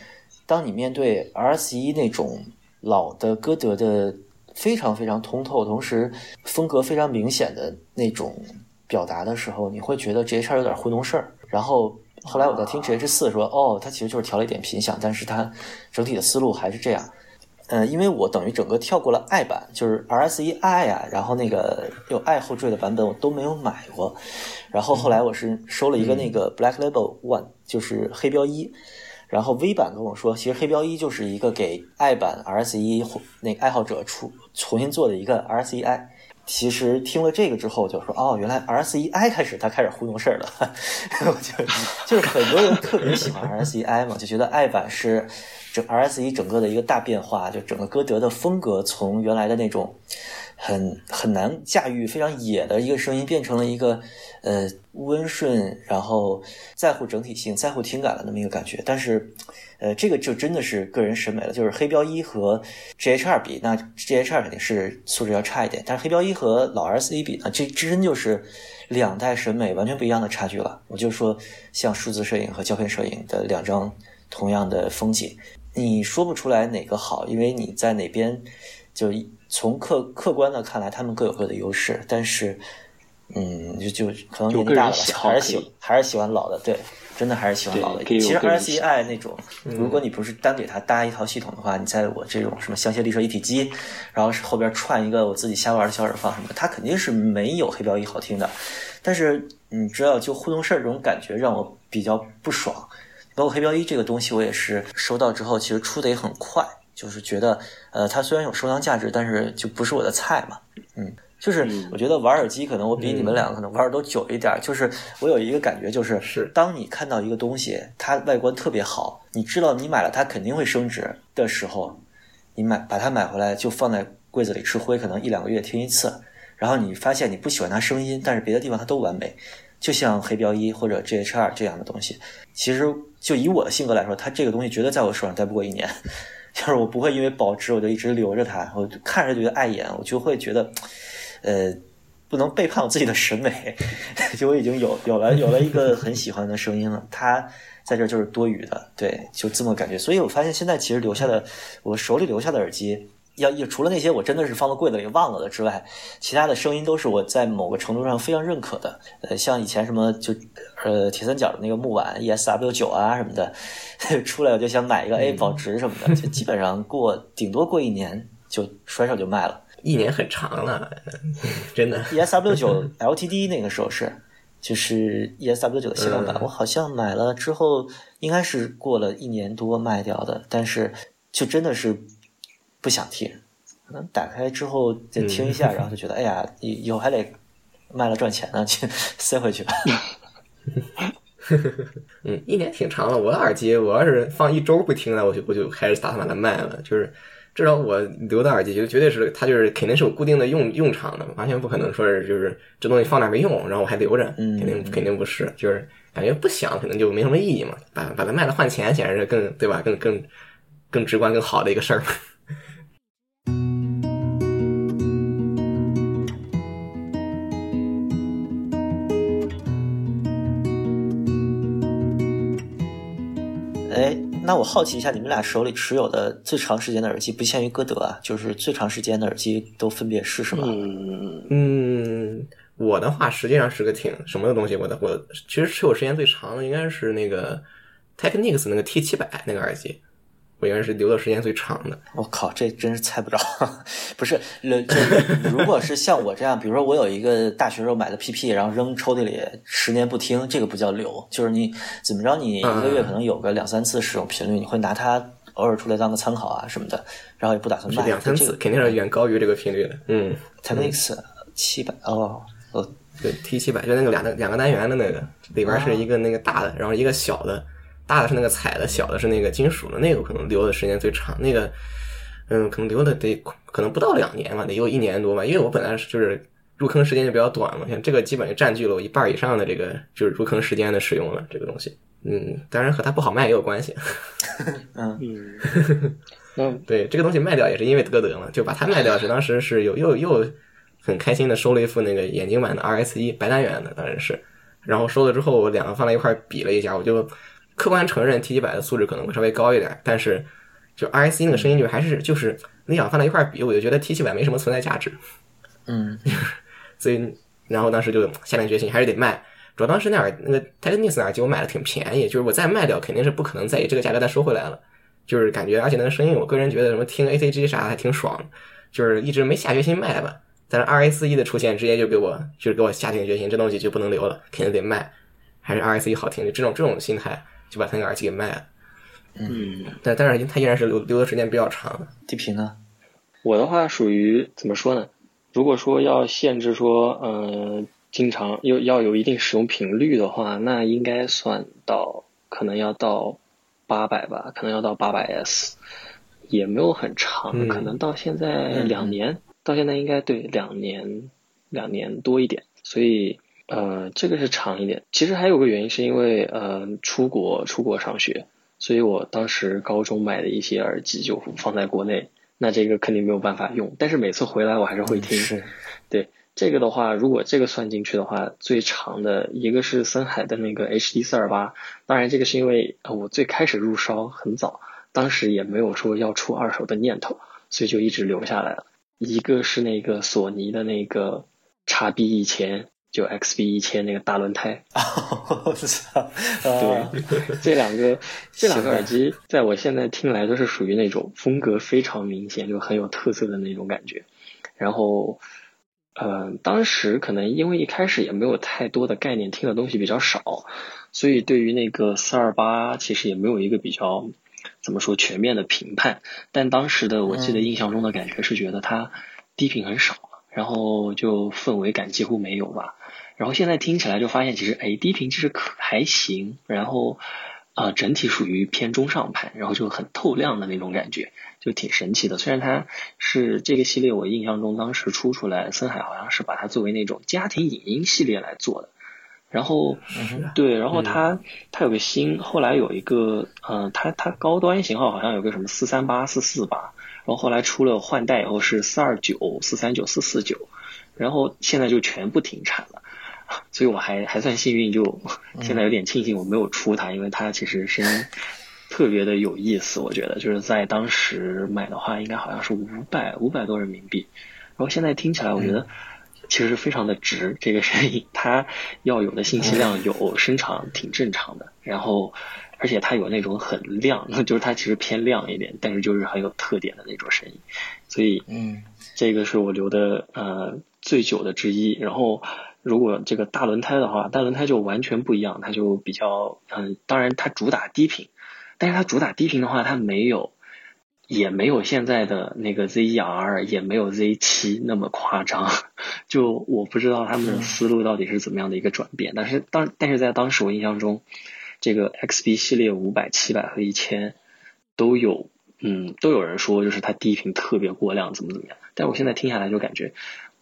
当你面对 RS 一那种老的歌德的非常非常通透，同时风格非常明显的那种表达的时候，你会觉得 GH 二有点糊弄事儿。然后后来我在听 GH 四说，哦，它其实就是调了一点频响，但是它整体的思路还是这样。呃，因为我等于整个跳过了 i 版，就是 RSE i 啊，然后那个有 i 后缀的版本我都没有买过，然后后来我是收了一个那个 Black Label One，就是黑标一，然后 V 版跟我说，其实黑标一就是一个给 i 版 RSE 那个爱好者出重新做的一个 RSE i。其实听了这个之后，就说哦，原来 R S E I 开始他开始糊弄事儿了，我就就是很多人特别喜欢 R S E I 嘛，就觉得 i 版是整 RS 一整个的一个大变化，就整个歌德的风格从原来的那种很很难驾驭、非常野的一个声音，变成了一个呃温顺，然后在乎整体性、在乎听感的那么一个感觉。但是，呃，这个就真的是个人审美了。就是黑标一和 GH 二比，那 GH 二肯定是素质要差一点，但是黑标一和老 RS 一比呢，这真就是两代审美完全不一样的差距了。我就说，像数字摄影和胶片摄影的两张同样的风景，你说不出来哪个好，因为你在哪边就从客客观的看来，他们各有各的优势，但是，嗯，就就可能就年纪大了还是喜还是喜欢老的，对，真的还是喜欢老的。其实个人 RS 喜 i 那种，如果你不是单给它搭一套系统的话，你在我这种什么香榭丽舍一体机，然后是后边串一个我自己瞎玩的小耳放什么，它肯定是没有黑标一好听的。但是你知道，就互动事儿这种感觉让我比较不爽。包括黑标一这个东西，我也是收到之后，其实出的也很快，就是觉得，呃，它虽然有收藏价值，但是就不是我的菜嘛，嗯，就是我觉得玩耳机可能我比你们两个可能玩的都久一点，就是我有一个感觉，就是是。当你看到一个东西，它外观特别好，你知道你买了它肯定会升值的时候，你买把它买回来就放在柜子里吃灰，可能一两个月听一次，然后你发现你不喜欢它声音，但是别的地方它都完美。就像黑标一或者 GHR 这样的东西。其实就以我的性格来说，它这个东西绝对在我手上待不过一年。就是我不会因为保值我就一直留着它，我看着觉得碍眼，我就会觉得，呃，不能背叛我自己的审美。就我已经有有了有了一个很喜欢的声音了，它在这就是多余的，对，就这么感觉。所以我发现现在其实留下的我手里留下的耳机。要也除了那些我真的是放到柜子里忘了的之外，其他的声音都是我在某个程度上非常认可的。呃，像以前什么就呃铁三角的那个木碗 ESW 九啊什么的，出来我就想买一个 A 保值什么的，就基本上过顶多过一年就甩手就卖了。一年很长了，真的。ESW 九 LTD 那个时候是就是 ESW 九的限量版，我好像买了之后应该是过了一年多卖掉的，但是就真的是。不想听，可能打开之后再听一下，然后就觉得，哎呀，以以后还得卖了赚钱呢，去 塞回去吧。嗯，一年挺长了。我的耳机，我要是放一周不听了，我就我就开始打算把它卖了。就是至少我留的耳机，就绝对是它就是肯定是有固定的用用场的，完全不可能说是就是这东西放那没用，然后我还留着，肯定肯定不是。就是感觉不响，可能就没什么意义嘛。把把它卖了换钱，显然是更对吧？更更更直观、更好的一个事儿。那我好奇一下，你们俩手里持有的最长时间的耳机不限于歌德啊，就是最长时间的耳机都分别是什么？嗯，我的话实际上是个挺什么的东西，我的我其实持有时间最长的应该是那个 Technics 那个 T 七百那个耳机。我应该是留的时间最长的。我靠，这真是猜不着。不是，就如果是像我这样，比如说我有一个大学时候买的 PP，然后扔抽屉里十年不听，这个不叫留。就是你怎么着，你一个月可能有个两三次使用频率，你会拿它偶尔出来当个参考啊什么的，然后也不打算卖。两三次肯定是远高于这个频率的。嗯，Technics 七百哦哦，对 T 七百就那个两个两个单元的那个，里边是一个那个大的，然后一个小的。大的是那个彩的，小的是那个金属的，那个可能留的时间最长。那个，嗯，可能留的得可能不到两年吧，得有一年多吧。因为我本来是就是入坑时间就比较短嘛，像这个基本就占据了我一半以上的这个就是入坑时间的使用了。这个东西，嗯，当然和它不好卖也有关系。嗯嗯，对，这个东西卖掉也是因为得得嘛，就把它卖掉是当时是有又又很开心的收了一副那个眼睛版的 RS 一白单元的，当然是，然后收了之后我两个放在一块比了一下，我就。客观承认 T 七百的素质可能会稍微高一点，但是就 R S 那个声音就还是就是你想放在一块比，我就觉得 T 七百没什么存在价值。嗯，所以然后当时就下定决心还是得卖。主要当时那耳那个 Technics 耳机我买的挺便宜，就是我再卖掉肯定是不可能再以这个价格再收回来了。就是感觉而且那个声音，我个人觉得什么听 A C G 啥的还挺爽，就是一直没下决心卖吧。但是 R S 一的出现直接就给我就是给我下定决心，这东西就不能留了，肯定得卖。还是 R S 一好听，就这种这种心态。就把他那个耳机给卖了，嗯，但但是他依然是留留的时间比较长。地平呢？我的话属于怎么说呢？如果说要限制说，嗯，经常要要有一定使用频率的话，那应该算到可能要到八百吧，可能要到八百 S，也没有很长，可能到现在两年，到现在应该对两年两年多一点，所以。呃，这个是长一点。其实还有个原因，是因为呃出国出国上学，所以我当时高中买的一些耳机就放在国内，那这个肯定没有办法用。但是每次回来我还是会听。是。对这个的话，如果这个算进去的话，最长的一个是森海的那个 HD 四二八，当然这个是因为我最开始入烧很早，当时也没有说要出二手的念头，所以就一直留下来了。一个是那个索尼的那个叉 B 一千。就 XB 一千那个大轮胎，对，这两个 这两个耳机，在我现在听来都是属于那种风格非常明显，就很有特色的那种感觉。然后，呃，当时可能因为一开始也没有太多的概念，听的东西比较少，所以对于那个四二八其实也没有一个比较怎么说全面的评判。但当时的我记得印象中的感觉是觉得它低频很少，然后就氛围感几乎没有吧。然后现在听起来就发现，其实哎，低频其实可还行，然后啊，整体属于偏中上盘，然后就很透亮的那种感觉，就挺神奇的。虽然它是这个系列，我印象中当时出出来，森海好像是把它作为那种家庭影音系列来做的，然后，对，然后它它有个新，后来有一个，嗯，它它高端型号好像有个什么四三八四四八，然后后来出了换代以后是四二九四三九四四九，然后现在就全部停产了，所以我还还算幸运，就现在有点庆幸我没有出它，因为它其实声音特别的有意思，我觉得就是在当时买的话，应该好像是五百五百多人民币，然后现在听起来我觉得。其实非常的值，这个声音它要有的信息量有，声场挺正常的。然后，而且它有那种很亮，就是它其实偏亮一点，但是就是很有特点的那种声音。所以，嗯，这个是我留的呃最久的之一。然后，如果这个大轮胎的话，大轮胎就完全不一样，它就比较嗯，当然它主打低频，但是它主打低频的话，它没有。也没有现在的那个 ZR，也没有 Z 七那么夸张，就我不知道他们的思路到底是怎么样的一个转变。但是当但是在当时我印象中，这个 XB 系列五百、七百和一千都有，嗯，都有人说就是它低频特别过量，怎么怎么样。但我现在听下来就感觉，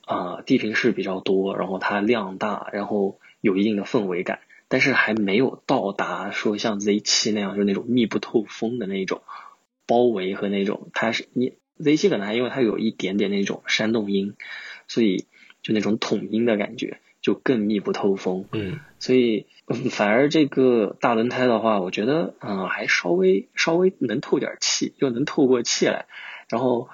啊，地平式比较多，然后它量大，然后有一定的氛围感，但是还没有到达说像 Z 七那样就那种密不透风的那种。包围和那种，它是你 Z 七可能还因为它有一点点那种煽动音，所以就那种统音的感觉就更密不透风。嗯，所以反而这个大轮胎的话，我觉得嗯还稍微稍微能透点气，又能透过气来。然后，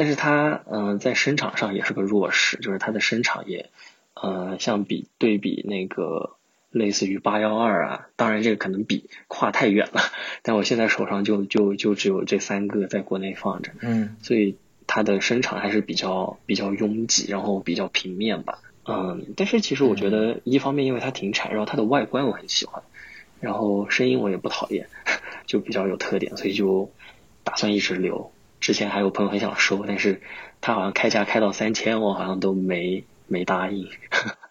但是它嗯在声场上也是个弱势，就是它的声场也呃相比对比那个。类似于八幺二啊，当然这个可能比跨太远了，但我现在手上就就就只有这三个在国内放着，嗯，所以它的声场还是比较比较拥挤，然后比较平面吧，嗯，但是其实我觉得一方面因为它停产，然后它的外观我很喜欢，然后声音我也不讨厌，就比较有特点，所以就打算一直留。之前还有朋友很想收，但是他好像开价开到三千，我好像都没没答应。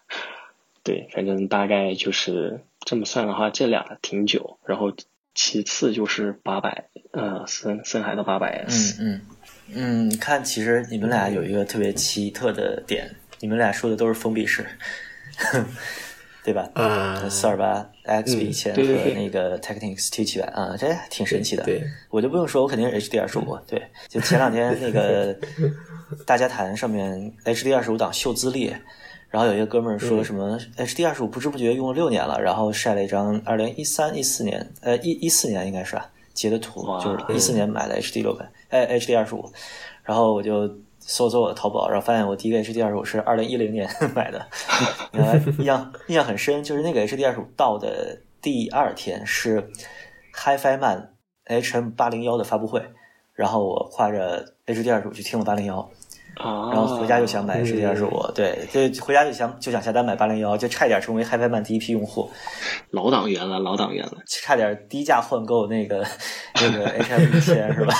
对，反正大概就是这么算的话，这俩挺久，然后其次就是八百，呃，森森海的八百 S。嗯嗯嗯，你看，其实你们俩有一个特别奇特的点，你们俩说的都是封闭式，对吧？啊，四二八 X 比一千和那个 Technics T 七百啊，这挺神奇的。对，我就不用说，我肯定是 H D 二十五。对，就前两天那个 大家谈上面 H D 二十五档秀资历。然后有一个哥们儿说什么 H D 二十五不知不觉用了六年了，然后晒了一张二零一三一四年，呃一一四年应该是吧截的图，就是一四年买的 H D 六百，哎 H D 二十五，然后我就搜索我的淘宝，然后发现我第一个 H D 二十五是二零一零年 买的，印象印象很深，就是那个 H D 二十五到的第二天是 HiFi Man H M 八零幺的发布会，然后我挎着 H D 二十五去听了八零幺。然后回家就想买实际上是我，对，就回家就想就想下单买八零幺，就差点成为 HiFiMan 第一批用户，老党员了，老党员了，差点低价换购那个 那个 H M 一千是吧？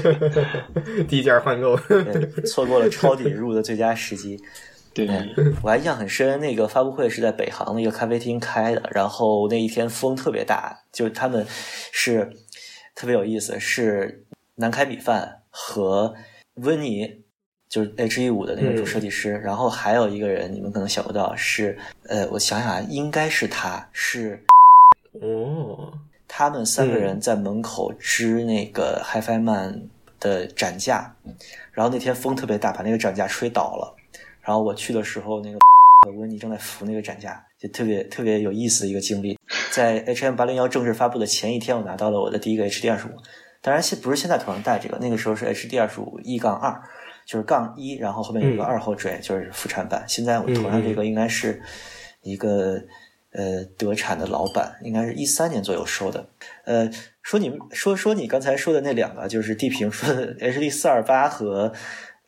低价换购，错过了抄底入的最佳时机。对，我还印象很深，那个发布会是在北航的一个咖啡厅开的，然后那一天风特别大，就是他们是特别有意思，是南开米饭和。温妮就是 H E 五的那个主设计师，然后还有一个人，你们可能想不到是，呃，我想想啊，应该是他，是哦，他们三个人在门口支那个 HiFi Man 的展架，然后那天风特别大，把那个展架吹倒了，然后我去的时候，那个温妮正在扶那个展架，就特别特别有意思的一个经历。在 H M 八零幺正式发布的前一天，我拿到了我的第一个 H D 二十五。当然，现不是现在头上戴这个，那个时候是 H D 二十五 E 杠二，就是杠一，然后后面有一个二后缀，就是副产版。现在我头上这个应该是一个呃德产的老板，应该是一三年左右收的。呃，说你说说你刚才说的那两个，就是地平说的 H D 四二八和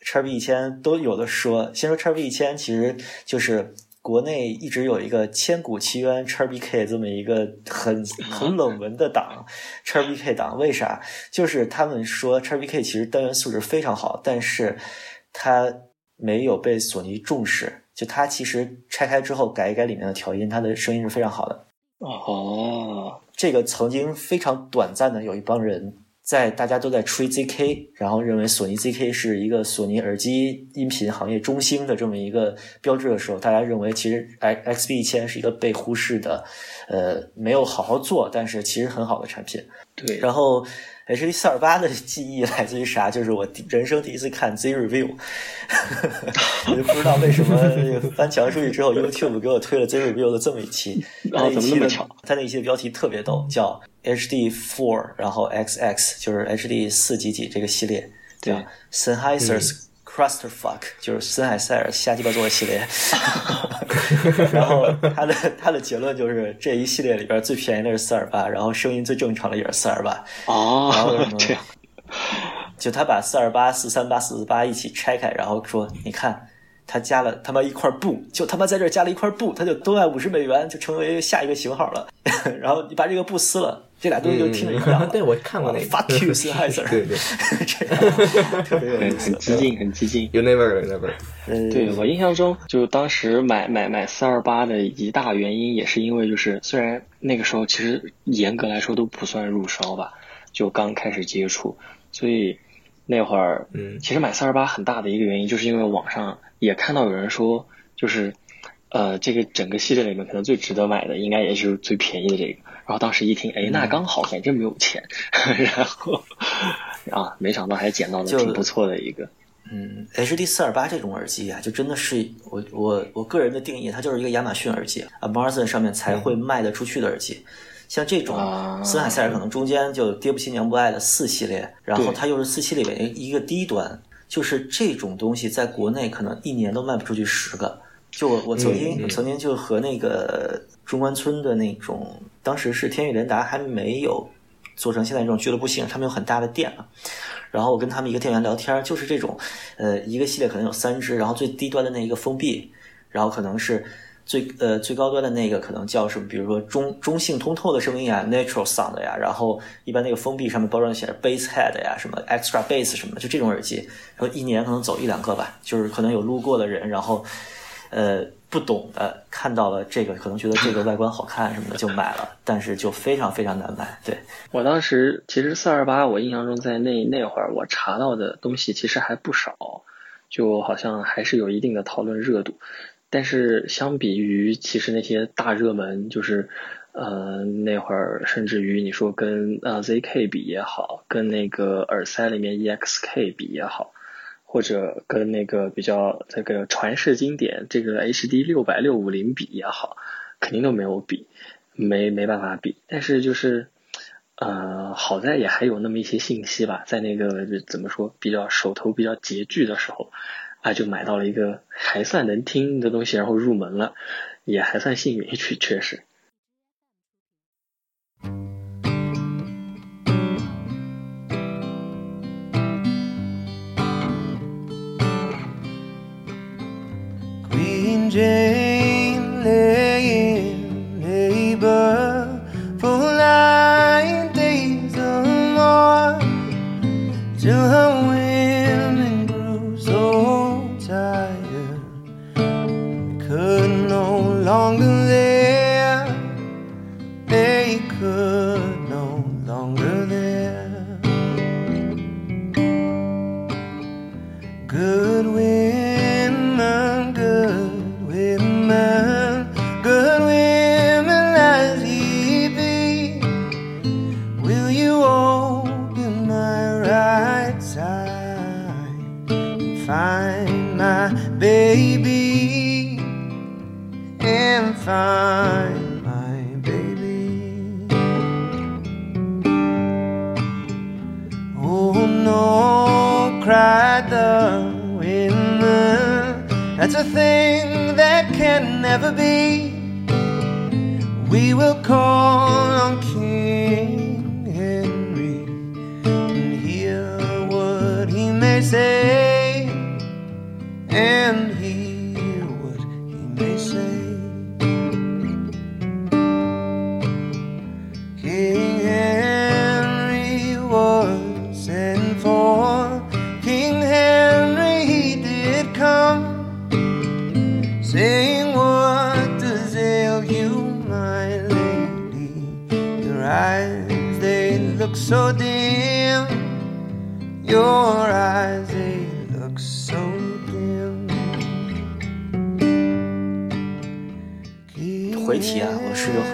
叉 B 一千都有的说。先说叉 B 一千，其实就是。国内一直有一个千古奇冤叉 BK 这么一个很很冷门的档，叉 BK 党为啥？就是他们说叉 BK 其实单元素质非常好，但是它没有被索尼重视。就它其实拆开之后改一改里面的调音，它的声音是非常好的。哦，这个曾经非常短暂的有一帮人在大家都在吹 ZK，然后认为索尼 ZK 是一个索尼耳机音频行业中兴的这么一个标志的时候，大家认为其实 X XB 一千是一个被忽视的，呃，没有好好做，但是其实很好的产品。对，然后 HD 四二八的记忆来自于啥？就是我人生第一次看 Z Review，我就不知道为什么翻墙出去之后，YouTube 给我推了 Z Review 的这么一期。然后怎么那么巧？他那一期的标题特别逗，叫。HD Four，然后 XX 就是 HD 四几几这个系列，对，Sennheiser's Clusterfuck 就是森海塞尔瞎鸡巴做的系列，然后他的他的结论就是这一系列里边最便宜的是四二八，然后声音最正常的也是四二八，哦，这样，就他把四二八、四三八、四四八一起拆开，然后说你看。他加了他妈一块布，就他妈在这儿加了一块布，他就多卖五十美元，就成为下一个型号了。然后你把这个布撕了，这俩东西就听着一样。对，我看过那个。Fuck you, s i z e r 对对，特别很很激进，很激进。You never, never。对我印象中，就当时买买买四二八的一大原因，也是因为就是虽然那个时候其实严格来说都不算入烧吧，就刚开始接触，所以那会儿，嗯，其实买四二八很大的一个原因，就是因为网上。也看到有人说，就是，呃，这个整个系列里面可能最值得买的，应该也是最便宜的这个。然后当时一听，哎，那刚好，反正没有钱，然后啊，没想到还捡到了挺不错的一个。嗯，HD 四二八这种耳机啊，就真的是我我我个人的定义，它就是一个亚马逊耳机啊，Amazon 上面才会卖得出去的耳机。像这种森海塞尔可能中间就爹不亲娘不爱的四系列，然后它又是四系列里面一个低端。就是这种东西，在国内可能一年都卖不出去十个。就我我曾经曾经就和那个中关村的那种，当时是天宇联达还没有做成现在这种俱乐部性，他们有很大的店啊。然后我跟他们一个店员聊天，就是这种，呃，一个系列可能有三只，然后最低端的那一个封闭，然后可能是。最呃最高端的那个可能叫什么？比如说中中性通透的声音啊，natural sound 呀，然后一般那个封闭上面包装写着 bass head 呀，什么 extra bass 什么的，就这种耳机，然后一年可能走一两个吧，就是可能有路过的人，然后呃不懂的看到了这个，可能觉得这个外观好看什么的就买了，但是就非常非常难买。对我当时其实四二八，我印象中在那那会儿我查到的东西其实还不少，就好像还是有一定的讨论热度。但是相比于其实那些大热门，就是呃那会儿甚至于你说跟呃 ZK 比也好，跟那个耳塞里面 EXK 比也好，或者跟那个比较这个传世经典这个 HD 六百六五零比也好，肯定都没有比，没没办法比。但是就是呃好在也还有那么一些信息吧，在那个怎么说比较手头比较拮据的时候。他就买到了一个还算能听的东西然后入门了也还算幸运 确确实。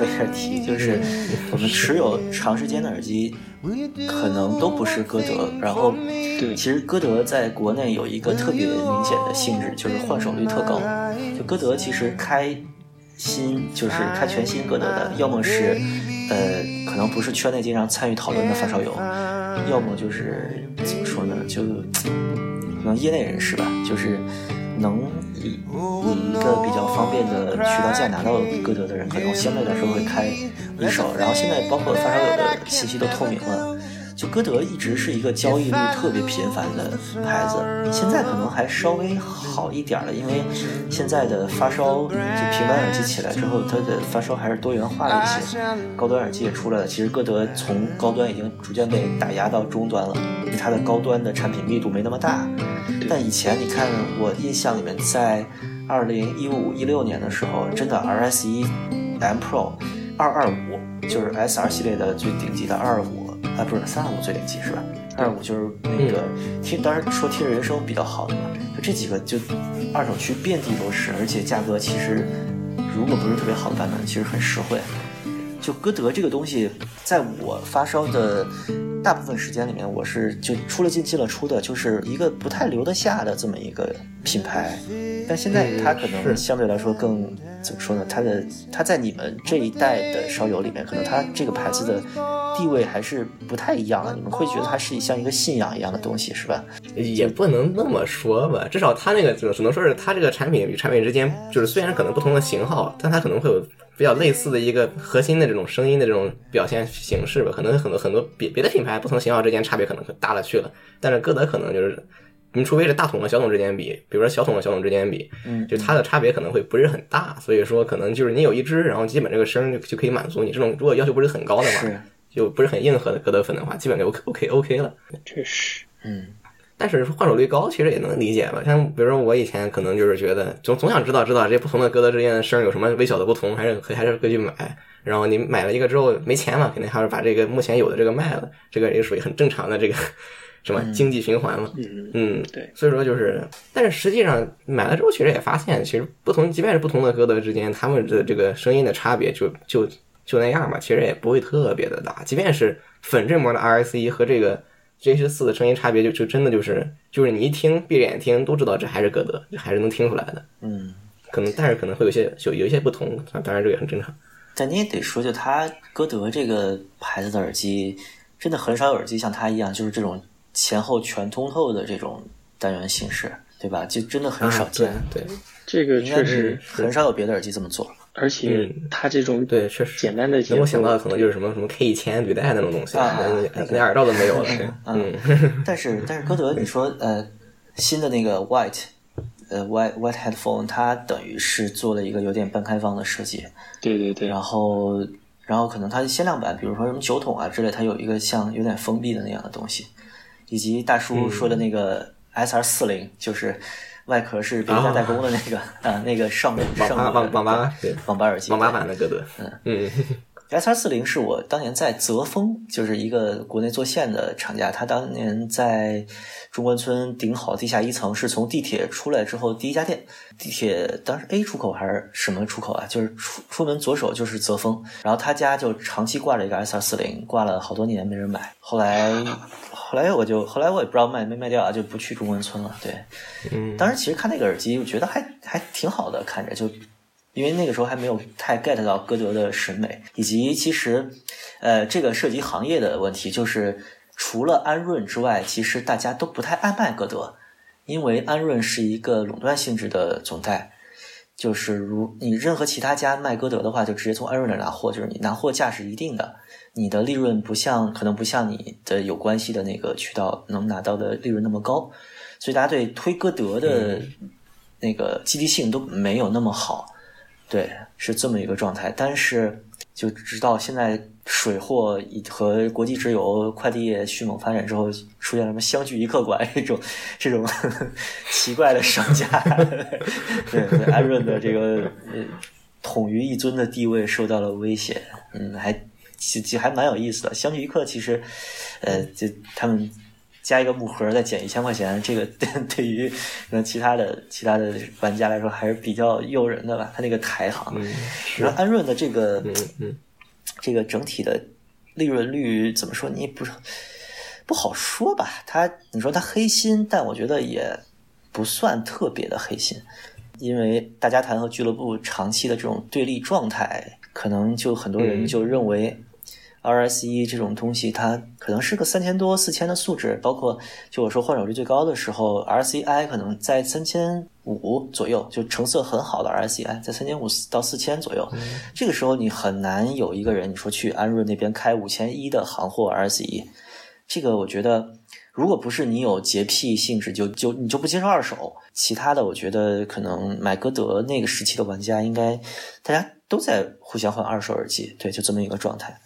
回点题，就是我们持有长时间的耳机，可能都不是歌德。然后，对其实歌德在国内有一个特别明显的性质，就是换手率特高。就歌德其实开新，就是开全新歌德的，要么是呃，可能不是圈内经常参与讨论的发烧友，要么就是怎么说呢，就可能业内人士吧，就是能以以一个比较方便的渠道价拿到歌德的人，可能相对来说会开一手。然后现在包括发烧友的信息都透明了，就歌德一直是一个交易率特别频繁的牌子，现在可能还稍微好一点了，因为现在的发烧就平板耳机起来之后，它的发烧还是多元化了一些，高端耳机也出来了。其实歌德从高端已经逐渐被打压到中端了，因为它的高端的产品密度没那么大。但以前你看，我印象里面，在二零一五一六年的时候，真的 RS 一 M Pro 二二五就是 SR 系列的最顶级的二二五啊，不是三二五最顶级是吧？二五就是那个听，当然说听人声比较好的嘛，就这几个就二手区遍地都是，而且价格其实如果不是特别好的版本，其实很实惠。就歌德这个东西，在我发烧的大部分时间里面，我是就出了进进了出的，就是一个不太留得下的这么一个品牌。但现在它可能相对来说更怎么说呢？它的它在你们这一代的烧友里面，可能它这个牌子的地位还是不太一样的。你们会觉得它是像一个信仰一样的东西，是吧？也不能那么说吧，至少它那个只只能说是它这个产品与产品之间，就是虽然可能不同的型号，但它可能会有比较类似的一个核心的这种声音的这种表现形式吧。可能很多很多别别的品牌不同型号之间差别可能大了去了，但是歌德可能就是。你除非是大桶和小桶之间比，比如说小桶和小桶之间比，嗯就它的差别可能会不是很大，所以说可能就是你有一支，然后基本这个声就就可以满足你这种如果要求不是很高的话，就不是很硬核的歌德粉的话，基本就 OK OK OK 了。确实，嗯但是换手率高，其实也能理解吧。像比如说我以前可能就是觉得，总总想知道知道这不同的歌德之间的声有什么微小的不同，还是还是会去买。然后你买了一个之后没钱嘛，肯定还是把这个目前有的这个卖了，这个也属于很正常的这个什么经济循环嘛。嗯，嗯，对，所以说就是，但是实际上买了之后，其实也发现，其实不同，即便是不同的歌德之间，他们的这个声音的差别就就就那样吧，其实也不会特别的大。即便是粉振膜的 RSE 和这个十四的声音差别就，就真的就是就是你一听闭着眼听都知道这还是歌德，这还是能听出来的。嗯。可能但是可能会有些有有一些不同，当然这个也很正常。但你也得说，就他歌德这个牌子的耳机，真的很少有耳机像他一样，就是这种前后全通透的这种单元形式，对吧？就真的很少见，啊对这个应该确实，很少有别的耳机这么做。而且它这种对，确实简单的能够想到的可能就是什么什么 K 一千履带那种东西，啊连连耳罩都没有了。嗯，但是但是歌德，你说呃，新的那个 White，呃 White White Headphone，它等于是做了一个有点半开放的设计，对对对，然后然后可能它的限量版，比如说什么酒桶啊之类，它有一个像有点封闭的那样的东西，以及大叔说的那个 SR 四零，就是外壳是别人家代工的那个啊、那个上上网网吧对网吧耳机，网吧版的歌德，嗯 S R 四零是我当年在泽丰，就是一个国内做线的厂家，他当年在中关村顶好地下一层，是从地铁出来之后第一家店。地铁当时 A 出口还是什么出口啊？就是出出门左手就是泽丰，然后他家就长期挂着一个 S R 四零，挂了好多年没人买。后来后来我就后来我也不知道卖没卖掉啊，就不去中关村了。对，嗯，当时其实看那个耳机，我觉得还还挺好的，看着就，因为那个时候还没有太 get 到歌德的审美，以及其实，呃，这个涉及行业的问题，就是除了安润之外，其实大家都不太爱卖歌德，因为安润是一个垄断性质的总代。就是如你任何其他家卖歌德的话，就直接从安瑞那儿拿货，就是你拿货价是一定的，你的利润不像可能不像你的有关系的那个渠道能拿到的利润那么高，所以大家对推歌德的那个积极性都没有那么好，对，是这么一个状态。但是就直到现在水货以和国际直邮快递业迅猛发展之后，出现了什么相聚一客馆这种这种 奇怪的商家，对对，安润的这个呃统于一尊的地位受到了威胁，嗯，还其其实还蛮有意思的。相聚一刻其实，呃，就他们加一个木盒再减一千块钱，这个 对于可能其他的其他的玩家来说还是比较诱人的吧。他那个排行，然后安润的这个嗯嗯这个整体的利润率怎么说？你也不是不好说吧？他你说他黑心，但我觉得也不算特别的黑心，因为大家谈和俱乐部长期的这种对立状态，可能就很多人嗯就认为 RSE 这种东西，它可能是个三千多、四千的素质，包括就我说换手率最高的时候，RCI 可能在三千五左右，就成色很好的 RCI 在三千五到四千左右。这个时候你很难有一个人你说去安润那边开五千一的行货 RCE，这个我觉得。如果不是你有洁癖性质，就就你就不接受二手。其他的，我觉得可能买歌德那个时期的玩家，应该大家都在互相换二手耳机，对，就这么一个状态。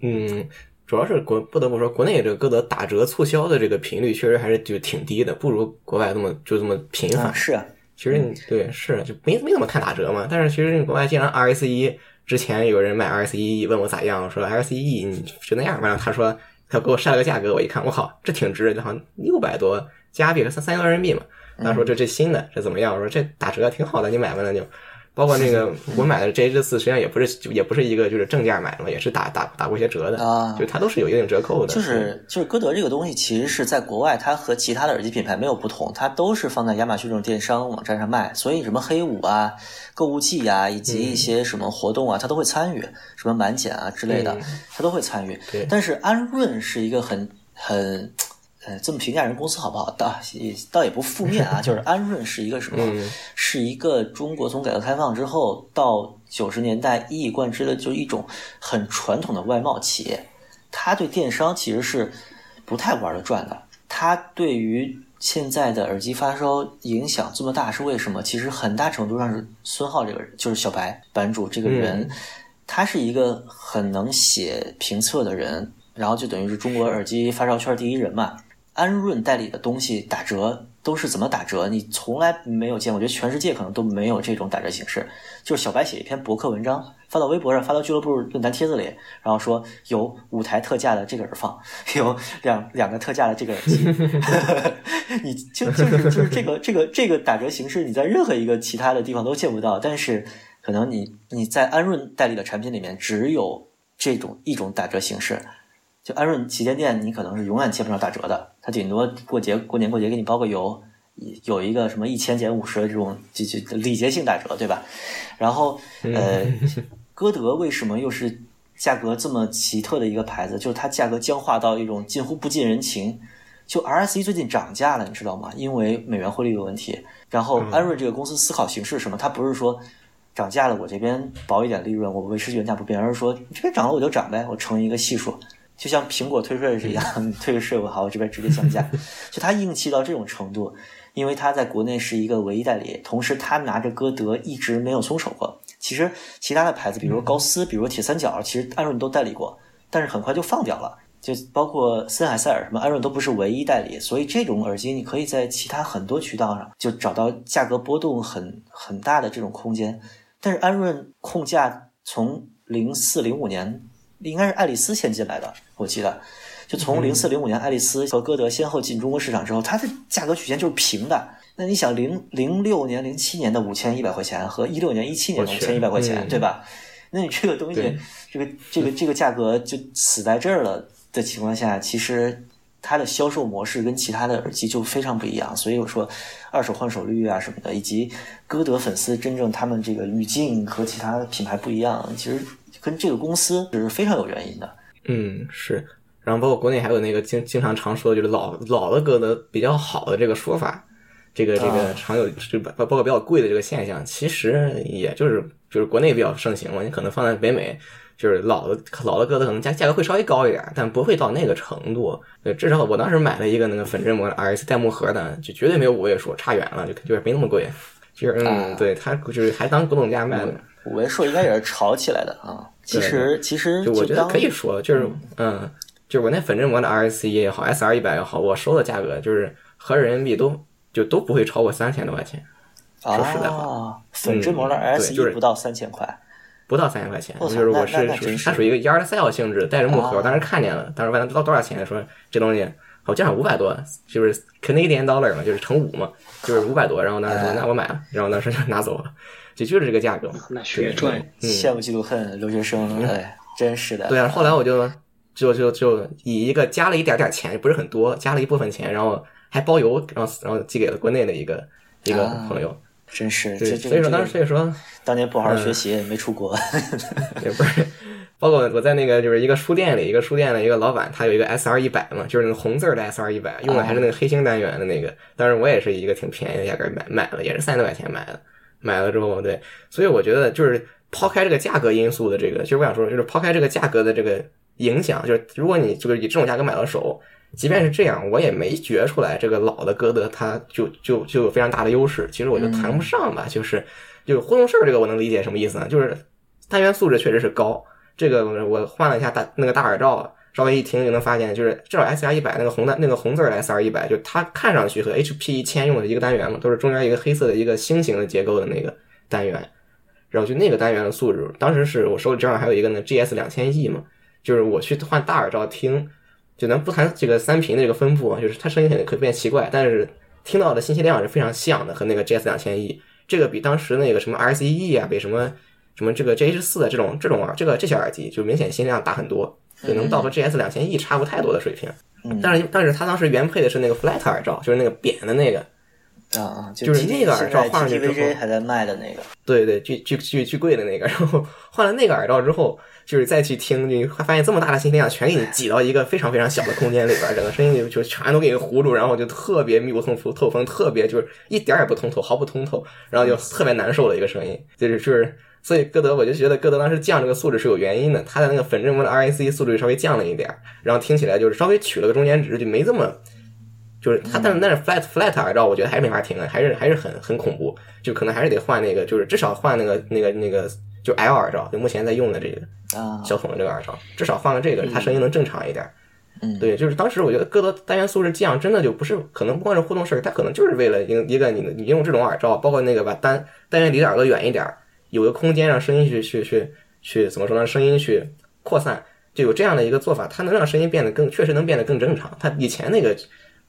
嗯，主要是国不得不说，国内这个歌德打折促销的这个频率确实还是就挺低的，不如国外这么就这么频繁。啊，是啊，其实你对是就没没怎么看打折嘛，但是其实国外经常 RS 一之前有人买 RS 一问我咋样，我说 RS 一你就那样，完了他说他给我晒了个价格，我一看我靠这挺值，好像六百多加币，三三千多人民币嘛。他说这这新的这怎么样？我说这打折挺好的，你买吧那就。包括那个我买的 JH 四，实际上也不是就也不是一个就是正价买的嘛，也是打打打过一些折的啊就它都是有一定折扣的。就是就是歌德这个东西，其实是在国外，它和其他的耳机品牌没有不同，它都是放在亚马逊这种电商网站上卖，所以什么黑五啊、购物季啊、以及一些什么活动啊，它都会参与，什么满减啊之类的，它都会参与对。但是安润是一个很很。呃，这么评价人公司好不好？倒也倒也不负面啊，就是安润是一个什么？是一个中国从改革开放之后到九十年代一以贯之的，就一种很传统的外贸企业。他对电商其实是不太玩得转的。他对于现在的耳机发烧影响这么大是为什么？其实很大程度上是孙浩这个人，就是小白版主这个人，他是一个很能写评测的人，然后就等于是中国耳机发烧圈第一人嘛。安润代理的东西打折都是怎么打折？你从来没有见过，我觉得全世界可能都没有这种打折形式。就是小白写一篇博客文章，发到微博上，发到俱乐部论坛帖子里，然后说有五台特价的这个耳放，有两两个特价的这个耳机，你就就是就是这个这个这个打折形式，你在任何一个其他的地方都见不到，但是可能你你在安润代理的产品里面只有这种一种打折形式。就安润旗舰店，你可能是永远切不上打折的，它顶多过节过年过节给你包个邮，有一个什么一千减五十的这种就就礼节性打折，对吧？然后呃，歌德为什么又是价格这么奇特的一个牌子？就是它价格僵化到一种近乎不近人情。就 RSE 最近涨价了，你知道吗？因为美元汇率的问题。然后安润这个公司思考形式是什么？它不是说涨价了，我这边薄一点利润，我维持原价不变，而是说这边涨了我就涨呗，我乘一个系数。就像苹果退税是一样，你 退个税我好，我这边直接降价。就他硬气到这种程度，因为它在国内是一个唯一代理，同时他拿着歌德一直没有松手过。其实其他的牌子，比如高斯，比如铁三角，其实安润都代理过，但是很快就放掉了。就包括森海塞尔什么，安润都不是唯一代理，所以这种耳机你可以在其他很多渠道上就找到价格波动很很大的这种空间。但是安润控价从零四零五年。应该是爱丽丝先进来的，我记得，就从零四零五年爱丽丝和歌德先后进中国市场之后，它的价格曲线就是平的。那你想，零零六年、零七年的五千一百块钱和一六年、一七年的五千一百块钱，对吧？那你这个东西，这个这个这个价格就死在这儿了的情况下，其实它的销售模式跟其他的耳机就非常不一样。所以我说，二手换手率啊什么的，以及歌德粉丝真正他们这个语境和其他品牌不一样，其实。跟这个公司是非常有原因的。嗯，是。然后包括国内还有那个经经常常说的就是老老的歌德比较好的这个说法，这个这个常有就包包括比较贵的这个现象，其实也就是就是国内比较盛行嘛。你可能放在北美，就是老的老的歌德可能价价格会稍微高一点，但不会到那个程度。对，至少我当时买了一个那个粉质膜 RS 带木盒的，就绝对没有五位数，差远了，就就是没那么贵。就是嗯，对，他就是还当古董价卖的。五位数应该也是炒起来的啊。其实其实就我觉得可以说，就是嗯，就是我那粉质膜的 RSC 也好，SR 一百也好，我收的价格就是合人民币都就都不会超过三千多块钱。说实在话，粉质膜的 RSC 不到三千块，不到三千块钱。就是我是它属于一个 yard sale 性质，带着木盒，我当时看见了，当时问他多多少钱，说这东西好加上五百多，就是 Canadian dollar 嘛，就是乘五嘛，就是五百多。然后当时说那我买了，然后当时就拿走了，就就是这个价格。那血赚，羡慕嫉妒恨，留学生，哎，真是的。对啊，后来我就就就就以一个加了一点点钱，不是很多，加了一部分钱，然后还包邮，然后然后寄给了国内的一个一个朋友。真是，对，所以说当时所以说当年不好好学习，没出国，也不是。包括我在那个就是一个书店里，一个书店的一个老板，他有一个 S R 一百嘛，就是那个红字的 S R 一百，用的还是那个黑星单元的那个。当然我也是一个挺便宜的价格买买了，也是三十多块钱买的。买了之后，对，所以我觉得就是抛开这个价格因素的这个，其实我想说，就是抛开这个价格的这个影响，就是如果你就是以这种价格买到手，即便是这样，我也没觉出来这个老的歌德它就就就有非常大的优势。其实我就谈不上吧，就是就是互动式这个我能理解什么意思呢？就是单元素质确实是高。这个我换了一下大那个大耳罩，稍微一听就能发现，就是至少 S R 一百那个红的那个红字 S R 一百，就它看上去和 H P 一千用的一个单元嘛，都是中间一个黑色的一个星形的结构的那个单元。然后就那个单元的素质，当时是我手里正好还有一个那 G S 两千 E 嘛，就是我去换大耳罩听，就咱不谈这个三频的这个分布，就是它声音可能可变奇怪，但是听到的信息量是非常像的，和那个 G S 两千 E，这个比当时那个什么 R C E 啊，比什么。什么这个 G H 四的这种这种耳这个这些耳机就明显音量大很多，就能到和 G S 两千 E 差不太多的水平。但是但是它当时原配的是那个 flat 耳罩，就是那个扁的那个啊啊，就是那个耳罩换上去之后还在卖的那个，对对，巨巨巨巨贵的那个。然后换了那个耳罩之后，就是再去听，你会发现这么大的信息量全给你挤到一个非常非常小的空间里边，整个声音就就全都给你糊住，然后就特别密不透风，透风特别就是一点也不通透，毫不通透，然后就特别难受的一个声音，就是就是。所以歌德，我就觉得歌德当时降这个素质是有原因的，他的那个粉正风的 RAC 素质稍微降了一点，然后听起来就是稍微取了个中间值，就没这么，就是他，但是但是 flat flat 耳罩，我觉得还是没法听的，还是还是很很恐怖，就可能还是得换那个，就是至少换那个那个那个就 L 耳罩，就目前在用的这个小筒的这个耳罩，至少换了这个，它声音能正常一点。嗯，对，就是当时我觉得歌德单元素质降，真的就不是可能不光是互动式，它可能就是为了一个一个你你用这种耳罩，包括那个把单单元离耳朵远一点。有个空间让声音去去去去怎么说呢？声音去扩散，就有这样的一个做法，它能让声音变得更确实能变得更正常。它以前那个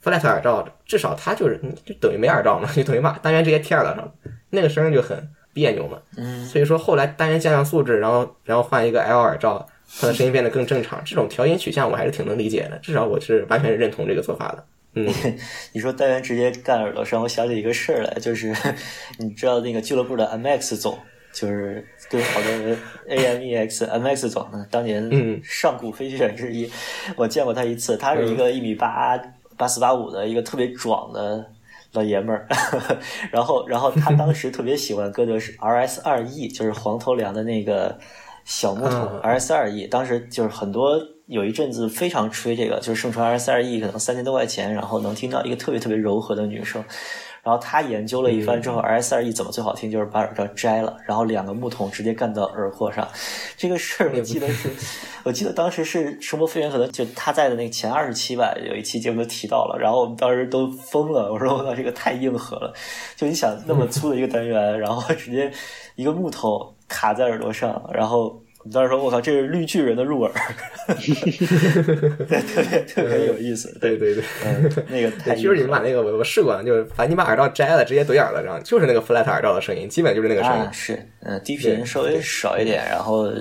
flat 耳罩，至少它就是就等于没耳罩嘛，就等于把单元直接贴耳朵上，那个声音就很别扭嘛。嗯，所以说后来单元降降素质，然后然后换一个 L 耳罩，它的声音变得更正常。这种调音取向我还是挺能理解的，至少我是完全是认同这个做法的。嗯，你说单元直接干耳朵上，我想起一个事儿来，就是 你知道那个俱乐部的 MX 总。就是跟好多人 AMEX MX 总呢，当年上古飞行员之一，我见过他一次。他是一个一米八八四八五的一个特别壮的老爷们儿，然后然后他当时特别喜欢歌德是 RS 二 E，就是黄头梁的那个小木头 RS 二 E。当时就是很多有一阵子非常吹这个，就是盛传 RS 二 E 可能三千多块钱，然后能听到一个特别特别柔和的女声。然后他研究了一番之后，S 二 E 怎么最好听，就是把耳罩摘了，然后两个木桶直接干到耳廓上。这个事儿我记得是，我记得当时是《声波飞跃》可能就他在的那个前二十期吧，有一期节目都提到了。然后我们当时都疯了，我说我操，这个太硬核了！就你想那么粗的一个单元，然后直接一个木头卡在耳朵上，然后。你当时说：“我靠，这是绿巨人的入耳，对，特别特别有意思。”对对对，那个太其实你们把那个我我试过，就是把你把耳罩摘了，直接怼耳朵上，就是那个 flat 耳罩的声音，基本就是那个声音。是，嗯，低频稍微少一点，然后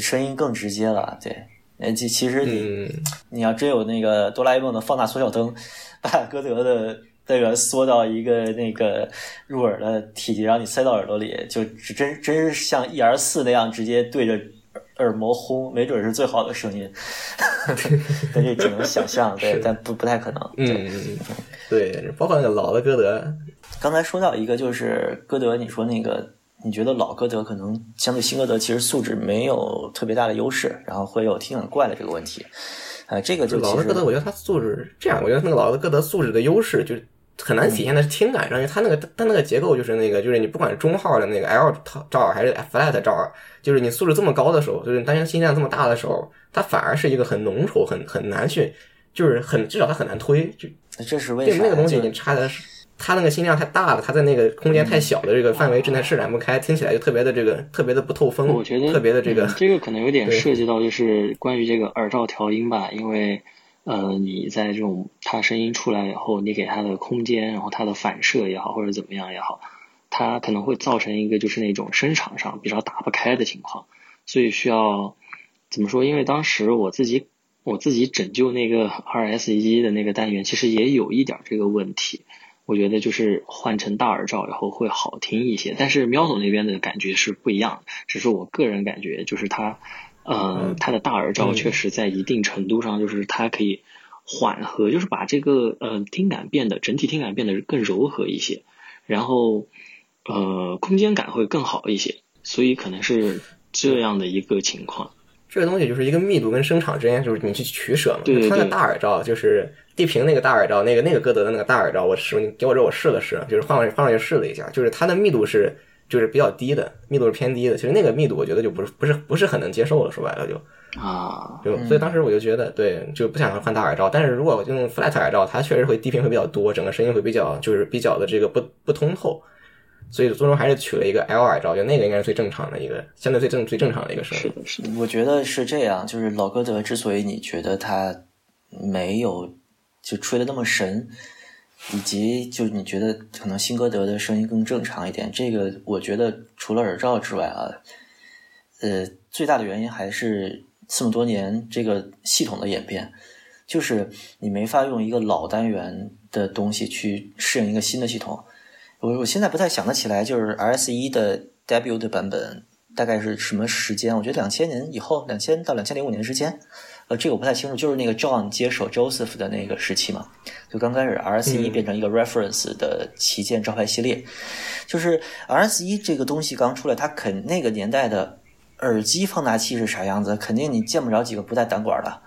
声音更直接了。对，呃，其其实你你要真有那个哆啦 A 梦的放大缩小灯，把歌德的。那个缩到一个那个入耳的体积，然后你塞到耳朵里，就真真是像 E R 四那样直接对着耳膜轰，没准是最好的声音。但这只能想象，对，但不不太可能。嗯，对，包括那个老的歌德。刚才说到一个，就是歌德，你说那个，你觉得老歌德可能相对新歌德其实素质没有特别大的优势，然后会有听很怪的这个问题。啊，这个就老的歌德，我觉得他素质这样，我觉得那个老的歌德素质的优势就。很难体现的是听感上，因为它那个它那个结构就是那个，就是你不管中号的那个 L 罩耳还是 flat 罩耳，就是你素质这么高的时候，就是单元音量这么大的时候，它反而是一个很浓稠、很很难去，就是很至少它很难推。就这是为啥？那个东西你插的是它那个音量太大了，它在那个空间太小的这个范围之内施展不开，听起来就特别的这个特别的不透风。我觉得特别的这个这个可能有点涉及到就是关于这个耳罩调音吧，因为。呃，你在这种它声音出来以后，你给它的空间，然后它的反射也好，或者怎么样也好，它可能会造成一个就是那种声场上比较打不开的情况，所以需要怎么说？因为当时我自己我自己拯救那个 RS 一的那个单元，其实也有一点这个问题。我觉得就是换成大耳罩以后会好听一些，但是喵总那边的感觉是不一样，只是我个人感觉就是它。呃，它的大耳罩确实在一定程度上，就是它可以缓和，就是把这个呃听感变得整体听感变得更柔和一些，然后呃空间感会更好一些，所以可能是这样的一个情况。这个东西就是一个密度跟声场之间，就是你去取舍嘛。对它的大耳罩就是地平那个大耳罩，那个那个歌德的那个大耳罩，我试你给我这我试了试，就是放上换上去试了一下，就是它的密度是。就是比较低的密度是偏低的，其实那个密度我觉得就不是不是不是很能接受了，说白了就啊，就所以当时我就觉得对，就不想换大耳罩。但是如果用 flat 耳罩，它确实会低频会比较多，整个声音会比较就是比较的这个不不通透，所以最终还是取了一个 L 耳罩，就那个应该是最正常的一个，相对最正最正常的一个声音。是的，是的。我觉得是这样，就是老歌德之所以你觉得他没有就吹的那么神。以及就是你觉得可能新歌德的声音更正常一点，这个我觉得除了耳罩之外啊，呃，最大的原因还是这么多年这个系统的演变，就是你没法用一个老单元的东西去适应一个新的系统。我我现在不太想得起来，就是 RS 一的 debut 的版本大概是什么时间？我觉得两千年以后，两千到两千零五年之间。呃，这个我不太清楚，就是那个 John 接手 Joseph 的那个时期嘛，就刚开始 RS 一变成一个 reference 的旗舰招牌系列，就是 RS 一这个东西刚出来，它肯那个年代的耳机放大器是啥样子？肯定你见不着几个不带胆管的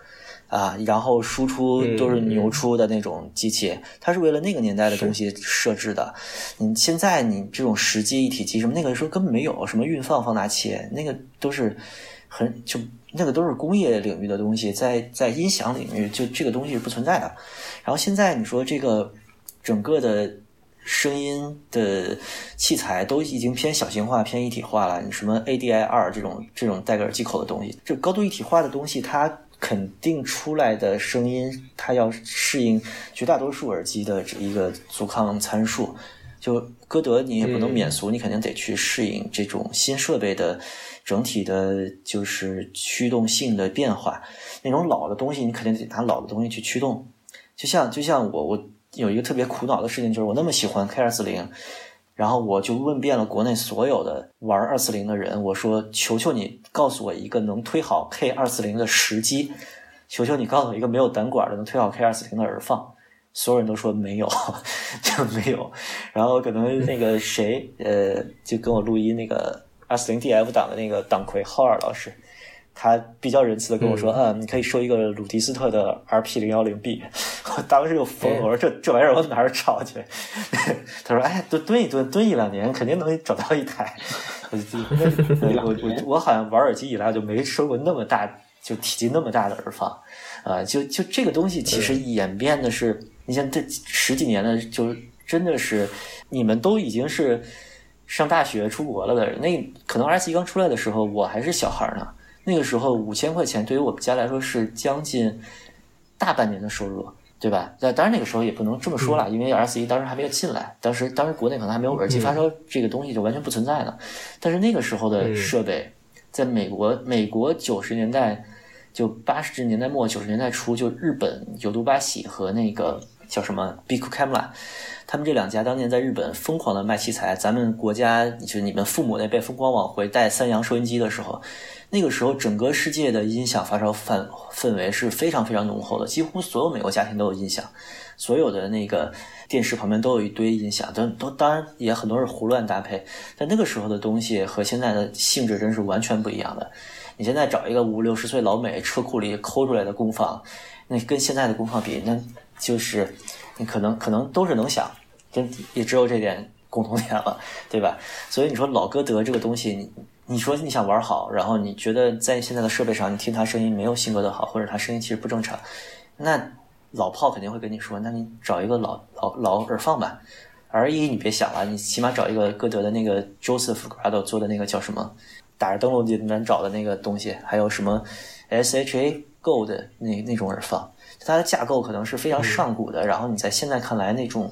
啊，然后输出都是牛出的那种机器，它是为了那个年代的东西设置的。你现在你这种实机一体机什么，那个时候根本没有什么运放放大器，那个都是很就。那个都是工业领域的东西，在在音响领域，就这个东西是不存在的。然后现在你说这个整个的声音的器材都已经偏小型化、偏一体化了。你什么 ADI 二这种这种带个耳机口的东西，这高度一体化的东西，它肯定出来的声音，它要适应绝大多数耳机的这一个阻抗参数。就歌德，你也不能免俗，你肯定得去适应这种新设备的。整体的就是驱动性的变化，那种老的东西你肯定得拿老的东西去驱动。就像就像我我有一个特别苦恼的事情，就是我那么喜欢 K 二四零，然后我就问遍了国内所有的玩二四零的人，我说求求你告诉我一个能推好 K 二四零的时机，求求你告诉我一个没有胆管的能推好 K 二四零的耳放。所有人都说没有，就没有。然后可能那个谁呃，就跟我录音那个。二四零 DF 档的那个党魁浩尔老师，他比较仁慈的跟我说：“啊，你可以收一个鲁迪斯特的 RP 零幺零 B。”我当时就疯了，我说：“这这玩意儿我哪儿找去？” 他说：“哎，蹲蹲一蹲，蹲一两年，肯定能找到一台。”我我我我好像玩耳机以来就没收过那么大，就体积那么大的耳放啊！就就这个东西其实演变的是，你像这十几年的，就真的是你们都已经是。上大学出国了的人，那可能一刚出来的时候，我还是小孩呢。那个时候五千块钱对于我们家来说是将近大半年的收入，对吧？那当然那个时候也不能这么说了，因为一当时还没有进来，当时当时国内可能还没有耳机发烧这个东西就完全不存在了。但是那个时候的设备，在美国，美国九十年代就八十年代末九十年代初，就日本有毒巴喜和那个叫什么 Biku Camera。他们这两家当年在日本疯狂的卖器材，咱们国家就是你们父母那辈疯狂往回带三洋收音机的时候，那个时候整个世界的音响发烧氛氛围是非常非常浓厚的，几乎所有美国家庭都有音响，所有的那个电视旁边都有一堆音响，都都当然也很多是胡乱搭配，但那个时候的东西和现在的性质真是完全不一样的。你现在找一个五六十岁老美车库里抠出来的功放，那跟现在的功放比，那就是你可能可能都是能响。真也只有这点共同点了，对吧？所以你说老歌德这个东西，你你说你想玩好，然后你觉得在现在的设备上，你听他声音没有新歌德好，或者他声音其实不正常，那老炮肯定会跟你说，那你找一个老老老耳放吧。R 一你别想了，你起码找一个歌德的那个 Joseph Grado 做的那个叫什么，打着灯笼就能找的那个东西，还有什么 SHA Gold 那那种耳放。它的架构可能是非常上古的，然后你在现在看来那种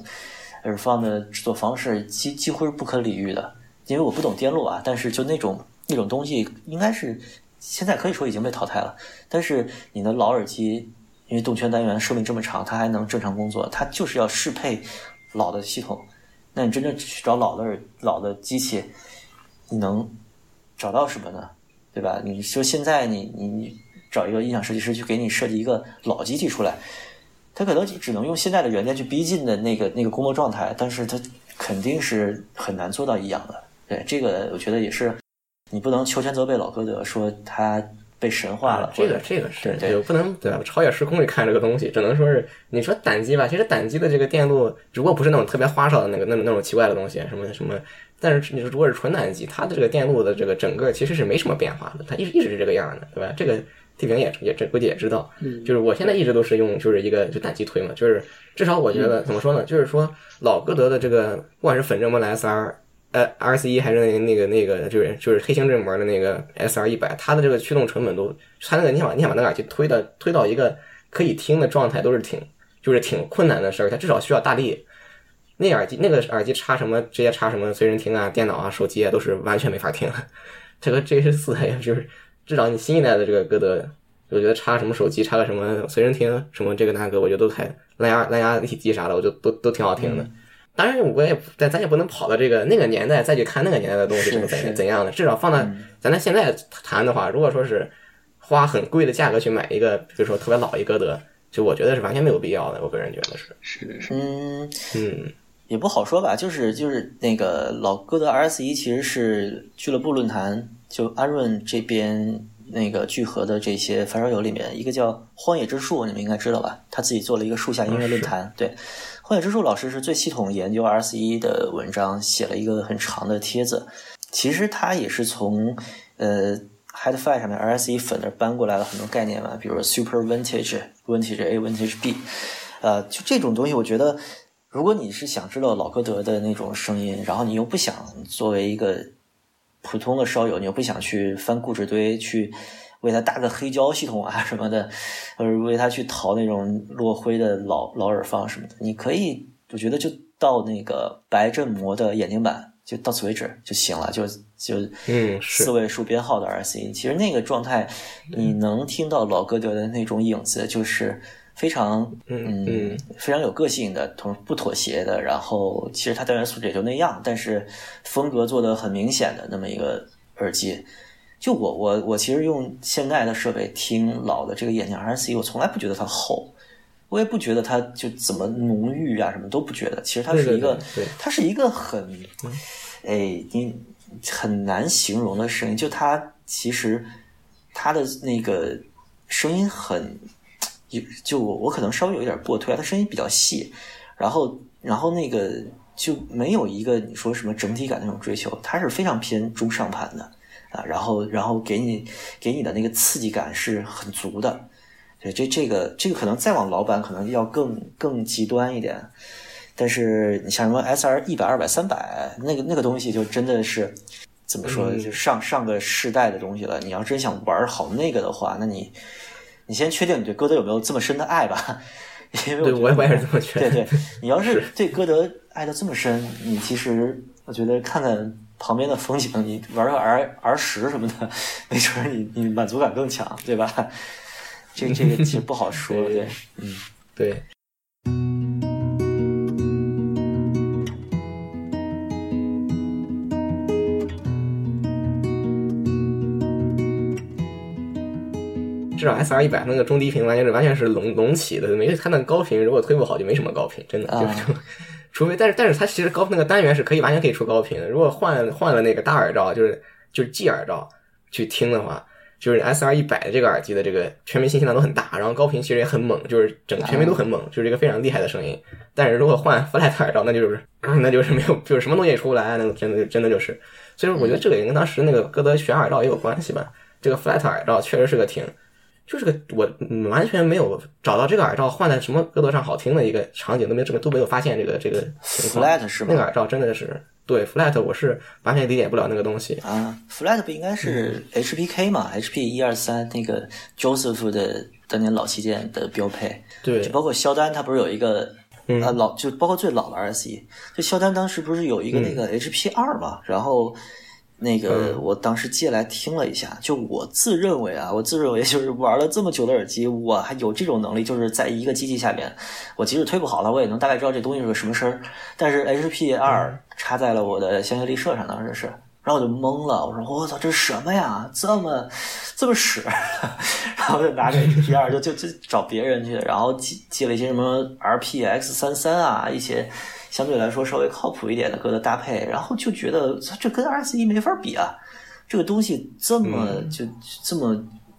耳放的制作方式几几乎是不可理喻的。因为我不懂电路啊，但是就那种那种东西应该是现在可以说已经被淘汰了。但是你的老耳机，因为动圈单元寿命这么长，它还能正常工作，它就是要适配老的系统。那你真正去找老的耳老的机器，你能找到什么呢？对吧？你说现在你你找一个音响设计师去给你设计一个老机器出来，他可能只能用现在的元件去逼近的那个那个工作状态，但是他肯定是很难做到一样的。对这个，我觉得也是，你不能求全责备老歌德，说他被神化了。这个这个是，对，不能对吧？超越时空去看这个东西，只能说是你说胆机吧。其实胆机的这个电路，如果不是那种特别花哨的那个那种那种奇怪的东西，什么什么，但是你如果是纯胆机，它的这个电路的这个整个其实是没什么变化的，它一直一直是这个样的，对吧？这个地平也也这估计也知道，就是我现在一直都是用就是一个就胆机推嘛，就是至少我觉得怎么说呢？就是说老歌德的这个不管是粉振膜的 SR。呃，R C 一还是那个那个那个，就是就是黑星振膜的那个 S R 一百，它的这个驱动成本都，它那个你想你想把那个耳机推到推到一个可以听的状态，都是挺就是挺困难的事儿。它至少需要大力，那耳机那个耳机插什么直接插什么随身听啊、电脑啊、手机啊，都是完全没法听。这个 J 十四呀，就是至少你新一代的这个歌德，我觉得插什么手机、插个什么随身听什么这个那个，我觉得都还蓝牙蓝牙一体机啥的，我觉得都都挺好听的。当然，我也但咱也不能跑到这个那个年代再去看那个年代的东西是怎怎样的。至少放到咱在现在谈的话，如果说是花很贵的价格去买一个，比如说特别老一歌德，就我觉得是完全没有必要的。我个人觉得是是是，嗯嗯，也不好说吧。就是就是那个老哥的 R S 一其实是俱乐部论坛就安润这边那个聚合的这些发烧友里面一个叫荒野之树，你们应该知道吧？他自己做了一个树下音乐论坛，对。荒野之树老师是最系统研究 RSE 的文章，写了一个很长的帖子。其实他也是从呃 Headphone 上面 RSE 粉那搬过来了很多概念嘛，比如 Super Vintage、Vintage A、Vintage B。呃，就这种东西，我觉得如果你是想知道老歌德的那种声音，然后你又不想作为一个普通的烧友，你又不想去翻固执堆去。为他搭个黑胶系统啊什么的，或者为他去淘那种落灰的老老耳放什么的，你可以，我觉得就到那个白振膜的眼睛版，就到此为止就行了，就就嗯四位数编号的 RC，其实那个状态你能听到老歌德的那种影子，就是非常嗯嗯非常有个性的，同不妥协的，然后其实它单元素质也就那样，但是风格做的很明显的那么一个耳机。就我我我其实用现在的设备听老的这个眼镜 RC，我从来不觉得它厚，我也不觉得它就怎么浓郁啊，什么都不觉得。其实它是一个，对它是一个很，哎，你很难形容的声音。就它其实它的那个声音很，就我我可能稍微有一点过推，它声音比较细，然后然后那个就没有一个你说什么整体感那种追求，它是非常偏中上盘的。啊，然后，然后给你给你的那个刺激感是很足的，对，这这个这个可能再往老版可能要更更极端一点，但是你像什么 S R 一百、二百、三百，那个那个东西就真的是怎么说，就上上个世代的东西了。你要真想玩好那个的话，那你你先确定你对歌德有没有这么深的爱吧，因为我我也是这么觉得。对对，你要是对歌德爱的这么深，你其实我觉得看看。旁边的风景，你玩个儿儿时什么的，没准你你满足感更强，对吧？这这个其实不好说，对，嗯，对。至少 S R 一百那个中低频完全是完全是隆隆起的，没它那个高频如果推不好就没什么高频，真的就就。除非，但是但是它其实高那个单元是可以完全可以出高频的。如果换换了那个大耳罩，就是就是 G 耳罩去听的话，就是 S R 一百的这个耳机的这个全频信息量都很大，然后高频其实也很猛，就是整个全频都很猛，就是一个非常厉害的声音。但是如果换 Flat 耳罩，那就是那就是没有，就是什么东西也出不来，那真的真的就是。所以说，我觉得这个也跟当时那个歌德选耳罩也有关系吧。这个 Flat 耳罩确实是个挺。就是个我完全没有找到这个耳罩换在什么歌德上好听的一个场景，都没这个都没有发现这个这个情况。Flat 是吗那个耳罩真的是对 Flat，我是完全理解不了那个东西。啊，Flat 不应该是 HPK 嘛、h p 一二三那个 Joseph 的当年老旗舰的标配，对。就包括肖丹，他不是有一个。嗯。啊，老就包括最老的 RSE，就肖丹当时不是有一个那个 HP 二嘛，然后那个嗯我当时借来听了一下，就我自认为啊，我自认为就是玩了这么久的耳机，我还有这种能力，就是在一个机器下面，我即使推不好了，我也能大概知道这东西是个什么声儿。但是 HP 二插在了我的香榭丽舍上，当时是，然后我就懵了，我说我操，这是什么呀？这么这么使？然后就拿着 HP 二就就就找别人去，然后借借了一些什么 RPX 三三啊，一些相对来说稍微靠谱一点的歌的搭配，然后就觉得这跟 RS 一没法比啊，这个东西这么、就这么，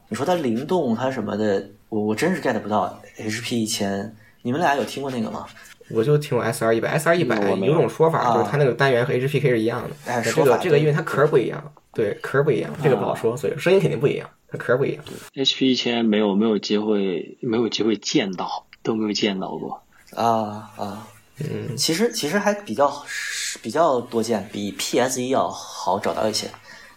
你说它灵动它什么的，我我真是 get 不到 HP 一千。你们俩有听过那个吗？我就听过 S R 一百，S R 一百有有种说法啊就是它那个单元和 HPK 是一样的，哎但这个说法这个因为它壳儿不一样，对壳儿不一样，这个不好说，所以声音肯定不一样，它壳儿不一样。HP 一千没有没有机会没有机会见到，都没有见到过。啊啊，嗯，其实其实还比较比较多见，比 PS 一要好找到一些。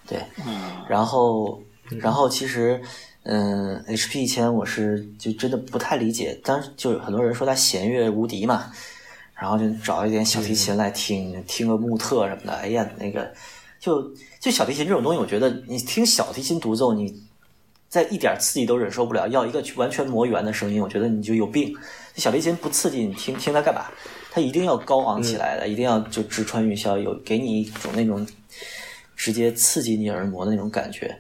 对，嗯，然后然后其实嗯，HP 一千我是就真的不太理解，当时就有很多人说它弦乐无敌嘛，然后就找一点小提琴来听，听个穆特什么的，哎呀那个就就小提琴这种东西，我觉得你听小提琴独奏你。在一点刺激都忍受不了，要一个完全磨圆的声音，我觉得你就有病。小提琴不刺激，你听听它干嘛？它一定要高昂起来的，一定要就直穿云霄，有给你一种那种直接刺激你耳膜的那种感觉，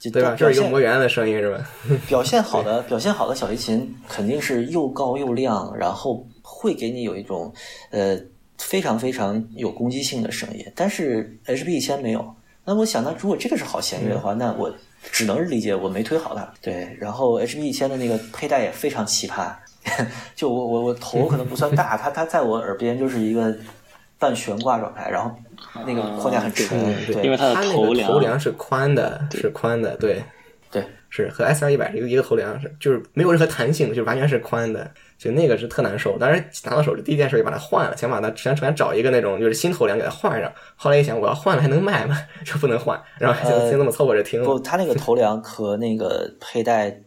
就对吧？表现这是一个魔源的声音是吧？表现好的表现好的小提琴肯定是又高又亮，然后会给你有一种呃非常非常有攻击性的声音。但是 HP 一千没有。那我想，那如果这个是好弦乐的话，那我只能理解我没推好它。对，然后 HP 一千的那个佩戴也非常奇葩，就我我我头可能不算大，它它在我耳边就是一个半悬挂状态，然后那个框架很沉，嗯，对因为它的头头梁是宽的，是宽的，对，对，是和 S R 一百是一个一个头梁，是就是没有任何弹性，就完全是宽的，就那个是特难受。当时拿到手第一件事就把它换了，想把它想想找一个那种就是新头梁给它换上。后来一想，我要换了还能卖吗？就不能换，然后就呃先这么凑合着听不，了。它那个头梁和那个佩戴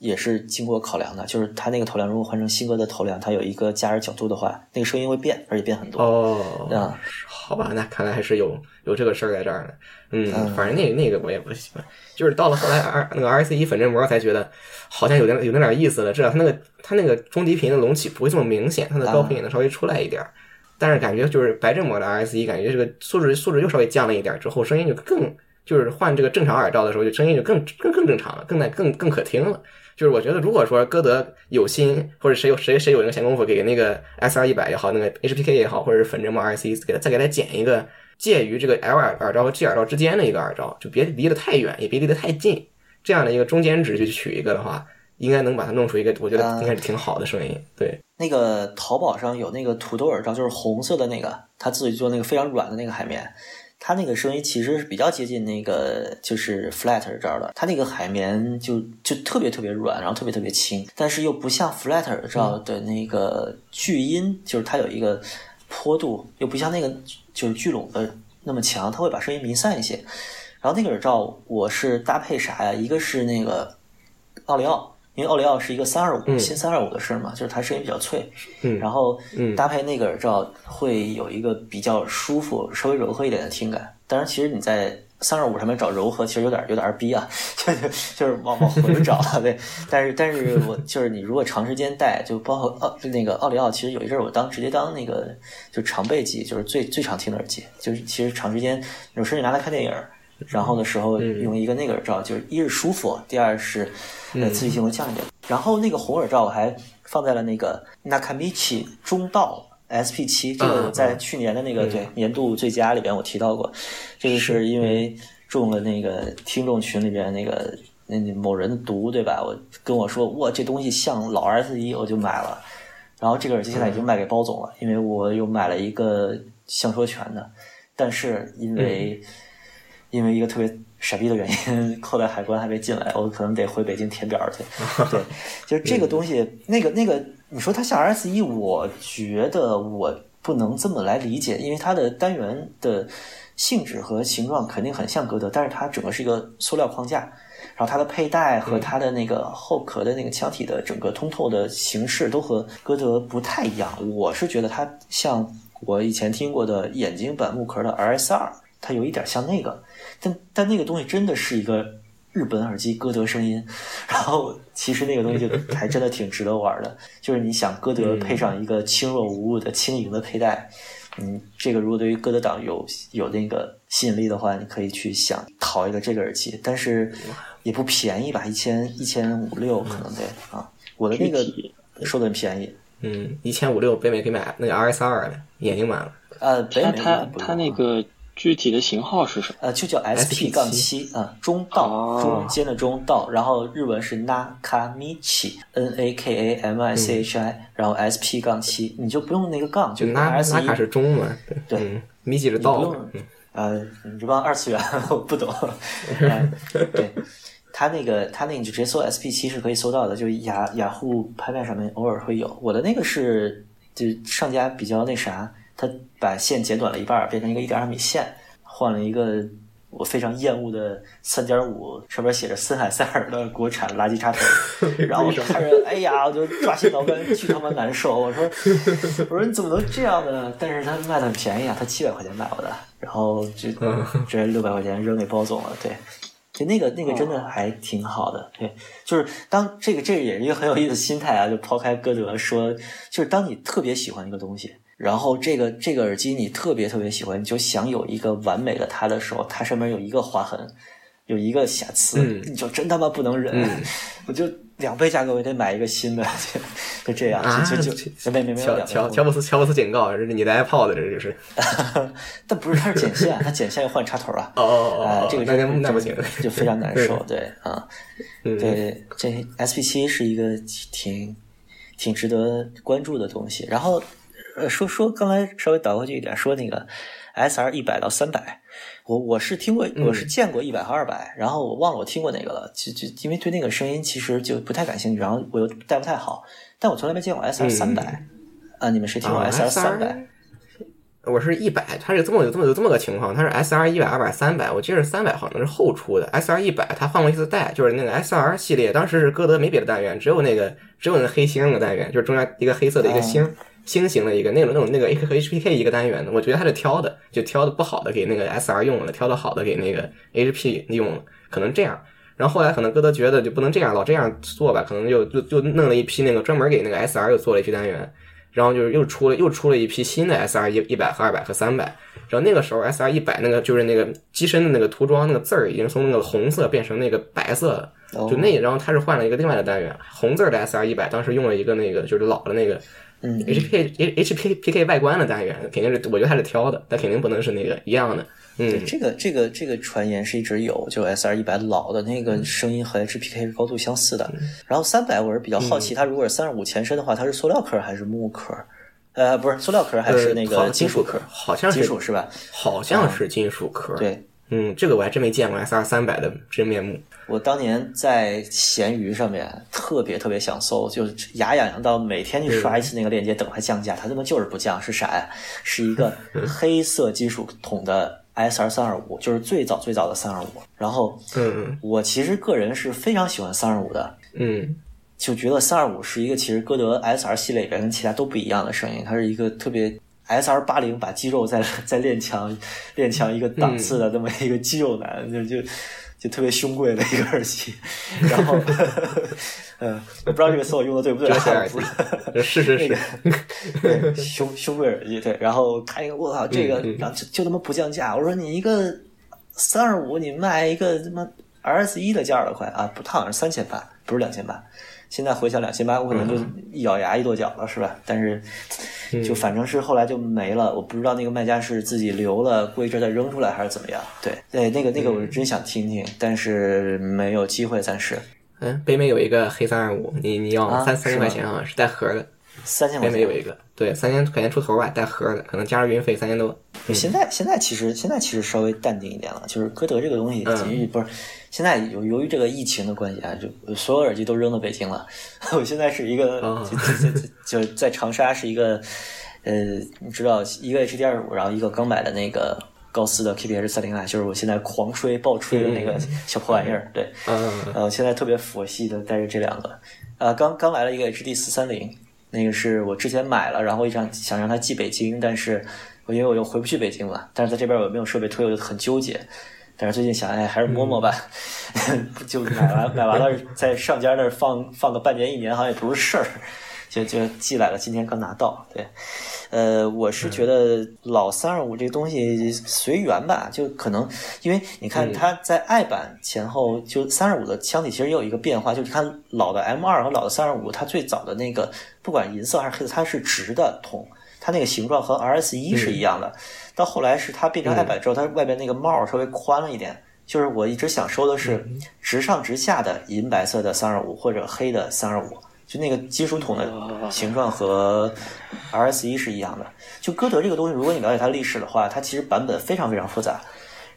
也是经过考量的，就是它那个头梁如果换成新歌的头梁，它有一个加热角度的话，那个声音会变，而且变很多。哦，啊好吧，那看来还是有有这个事儿在这儿呢。嗯，嗯反正那那个我也不喜欢，就是到了后来 R 那个 R C 一粉振膜才觉得好像有点有那点意思了。至少它那个它那个中低频的隆起不会这么明显，它的高频也能稍微出来一点儿。但是感觉就是白振膜的 R S 一，感觉这个素质素质又稍微降了一点之后，声音就更就是换这个正常耳罩的时候，就声音就更更更正常了，更耐更更可听了。就是我觉得，如果说歌德有心，或者谁有谁谁有那个闲工夫，给那个 S R 一百也好，那个 H P K 也好，或者是粉针帽 R C 给它再给它剪一个介于这个 L 耳耳罩和 G 耳罩之间的一个耳罩，就别离得太远，也别离得太近，这样的一个中间值去取一个的话，应该能把它弄出一个，我觉得应该是挺好的声音。对，那个淘宝上有那个土豆耳罩，就是红色的那个，他自己做那个非常软的那个海绵，它那个声音其实是比较接近那个就是 flat 耳罩的，它那个海绵就就特别特别软，然后特别特别轻，但是又不像 flat 耳罩的那个聚音，就是它有一个坡度，又不像那个就是聚拢的那么强，它会把声音弥散一些。然后那个耳罩我是搭配啥呀？一个是那个奥利奥，因为奥利奥是一个三二五嗯新三二五的声嘛，就是它声音比较脆，嗯然后嗯搭配那个耳罩会有一个比较舒服、稍微柔和一点的听感。当然，其实你在三二五上面找柔和，其实有点有点二逼啊，就就就是往往回找啊，对。但是但是我就是你如果长时间戴，就包括奥就那个奥利奥，其实有一阵儿我当直接当那个就常备机，就是最最常听的耳机，就是其实长时间有时候你拿来看电影儿。然后的时候用一个那个耳罩，就是一是舒服，第二是呃刺激性会降一点。然后那个红耳罩我还放在了那个 Nakamichi 中道 SP 七，这个我在去年的那个对年度最佳里边我提到过，这个是因为中了那个听众群里边那个那那某人的毒，对吧？我跟我说哇这东西像老四一，我就买了。然后这个耳机现在已经卖给包总了，因为我又买了一个像说全的，但是因为、因为一个特别傻逼的原因，后来海关还没进来，我可能得回北京填表去。对，就是这个东西，那个那个，你说它像 RS 一，我觉得我不能这么来理解，因为它的单元的性质和形状肯定很像歌德，但是它整个是一个塑料框架，然后它的佩戴和它的那个后壳的那个腔体的整个通透的形式都和歌德不太一样。我是觉得它像我以前听过的眼睛版木壳的 RS 二，它有一点像那个。但但那个东西真的是一个日本耳机歌德声音，然后其实那个东西就 还真的挺值得玩的。就是你想歌德配上一个轻若无物的轻盈的佩戴，嗯，这个如果对于歌德党有有那个吸引力的话，你可以去想淘一个这个耳机，但是也不便宜吧，一千一千五六可能得啊。我的那个说的很便宜，嗯，一千五六，北美可以买那个 RS 二的眼睛买了。呃，北美它它那个。具体的型号是什么？呃，就叫 SP 杠七啊，中道中间的中道，然后日文是 Nakamichi，N A K A M I C H I，然后 SP 杠七，你就不用那个杠，就 S 一。那是中文？对，米奇是道。呃，你这帮二次元 我不懂。对，他那个他那个你就直接搜 SP 七是可以搜到的，就雅雅虎拍卖上面偶尔会有。我的那个是就上家比较那啥。他把线剪短了一半，变成一个一点二米线，换了一个我非常厌恶的三点五，上面写着森海塞尔的国产垃圾插头。然后我看着，哎呀，我就抓心挠肝，巨他妈难受。我说，我说你怎么能这样呢？但是他卖的很便宜啊，他七百块钱买我的，然后就直接六百块钱扔给包总了。对，就那个那个真的还挺好的。对，就是当这个这个也是一个很有意思的心态啊，就抛开歌德说，就是当你特别喜欢一个东西。然后这个这个耳机你特别特别喜欢，你就想有一个完美的它的时候，它上面有一个划痕，有一个瑕疵，你就真他妈不能忍，我就两倍价格我也得买一个新的，就这样，就就就没没没有两乔乔布斯乔布斯警告，这是你的 iPod，这就是，但不是它是剪线，它剪线要换插头啊，哦哦哦，这个那那不行，就非常难受，对啊，对，这 SP 七是一个挺挺值得关注的东西，然后。呃，说说刚才稍微倒过去一点，说那个 S R 一百到三百，我我是听过，我是见过一百和二百，然后我忘了我听过哪个了，就就因为对那个声音其实就不太感兴趣，然后我又带不太好，但我从来没见过 S R 三百啊，你们谁听过 S R 三百？我是一百，它是这么有这么有这么个情况，它是 S R 一百、二百、三百，我记得三百好像是后出的，S R 一百它换过一次代，就是那个 S R 系列，当时是歌德没别的单元，只有那个只有那个黑星的单元，就是中间一个黑色的一个星。星型的一个那种那种那个 H 和 HPK 一个单元的，我觉得他是挑的，就挑的不好的给那个 SR 用了，挑的好的给那个 HP 用了，可能这样。然后后来可能歌德觉得就不能这样，老这样做吧，可能就就就弄了一批那个专门给那个 SR 又做了一批单元，然后就是又出了又出了一批新的 SR 一一百和二百和三百。然后那个时候 SR 一百那个就是那个机身的那个涂装那个字儿已经从那个红色变成那个白色了，就那然后他是换了一个另外的单元，红字的 SR 一百当时用了一个那个就是老的那个。嗯，H P H P P K 外观的单元肯定是，我觉得它是挑的，但肯定不能是那个一样的。嗯，这个这个这个传言是一直有，就 S R 一百老的那个声音和 H P K 是高度相似的。然后三百我是比较好奇，它如果是三十五前身的话，它是塑料壳还是木壳？呃，不是塑料壳还是那个金属壳？好像是金属是吧？好像是金属壳。对。嗯，这个我还真没见过 S R 三百的真面目。我当年在闲鱼上面特别特别想搜，就是牙痒痒到每天去刷一次那个链接，等它降价。它他妈就是不降，是啥呀？是一个 黑色金属桶的 S R 三二五，就是最早最早的三二五。然后，嗯，我其实个人是非常喜欢三二五的，嗯，就觉得三二五是一个其实歌德 S R 系列里边跟其他都不一样的声音，它是一个特别。S R 八零把肌肉再 再练强，练强一个档次的这么一个肌肉男，就就就特别凶贵的一个耳机。然后，嗯，我不知道这个词我用的对不对。是是是，对胸胸贵耳机对。然后看一个，我靠，这个然后就就他妈不降价。我说你一个三二五，你卖一个他妈 R S 一的价了快啊！不，它好像是三千八，不是两千八。现在回想两千八，我可能就一咬牙一跺脚了，是吧？但是。就反正是后来就没了，我不知道那个卖家是自己留了，过一阵再扔出来还是怎么样。对对，那个那个我是真想听听，但是没有机会暂时。嗯，北美有一个黑三二五，你你要三三千块钱啊，是带盒的。三千块钱。北美有一个，对，三千块钱出头吧，带盒的，可能加上运费三千多。现在现在其实现在其实稍微淡定一点了，就是歌德这个东西，其实不是现在由由于这个疫情的关系啊，就所有耳机都扔到北京了。我现在是一个就就就就在长沙是一个呃，你知道一个 HD 二五，然后一个刚买的那个高斯的 KPH 三零 i，就是我现在狂吹爆吹的那个小破玩意儿。对，嗯，呃，现在特别佛系的带着这两个，呃，刚刚来了一个 HD 四三零，那个是我之前买了，然后想想让它寄北京，但是。因为我又回不去北京了，但是在这边我没有设备推，我就很纠结。但是最近想，哎，还是摸摸吧，就买完买完了，在上家那儿放放个半年一年，好像也不是事儿，就就寄来了。今天刚拿到，对，呃，我是觉得老三二五这个东西随缘吧，就可能因为你看它在爱版前后，就三二五的腔体其实也有一个变化，就是看老的 M 二和老的三二五，它最早的那个不管银色还是黑色，它是直的筒。它那个形状和 R S 一是一样的，到后来是它变成爱版之后，它外边那个帽稍微宽了一点。就是我一直想收的是，直上直下的银白色的三二五或者黑的三二五，就那个金属筒的形状和 R S 一是一样的。就歌德这个东西，如果你了解它历史的话，它其实版本非常非常复杂，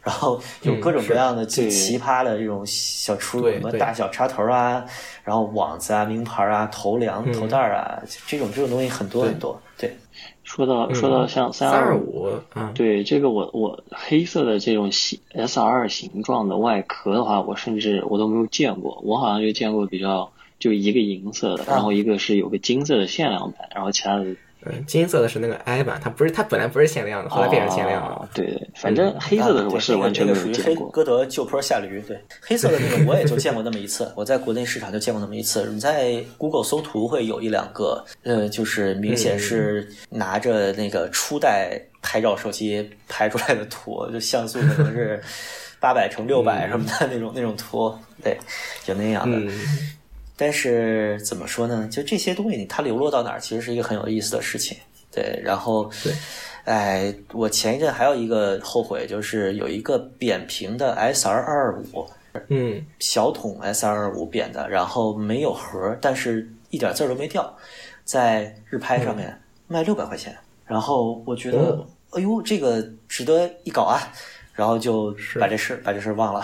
然后有各种各样的最奇葩的这种小出入，什么大小插头啊，然后网子啊、名牌啊、头梁、头带啊，这种这种东西很多很多，对。说到说到像三二五，对这个我我黑色的这种形 S R 形状的外壳的话，我甚至我都没有见过，我好像就见过比较就一个银色的，然后一个是有个金色的限量版，然后其他的。嗯，金色的是那个 I 版，它不是，它本来不是限量的，后来变成限量了。对对，反正黑色的我是完全没有见过。歌德旧坡下驴，对，黑色的那个我也就见过那么一次，我在国内市场就见过那么一次。你在 Google 搜图会有一两个，呃，就是明显是拿着那个初代拍照手机拍出来的图，就像素可能是八百乘六百什么的那种那种图，对，就那样的。但是怎么说呢？就这些东西，它流落到哪儿，其实是一个很有意思的事情。对，然后，对，哎，我前一阵还有一个后悔，就是有一个扁平的 S R 二二五，嗯，小桶 S R 二五扁的，然后没有盒，但是一点字儿都没掉，在日拍上面卖六百块钱，然后我觉得，哎呦，这个值得一搞啊。然后就把这事把这事忘了，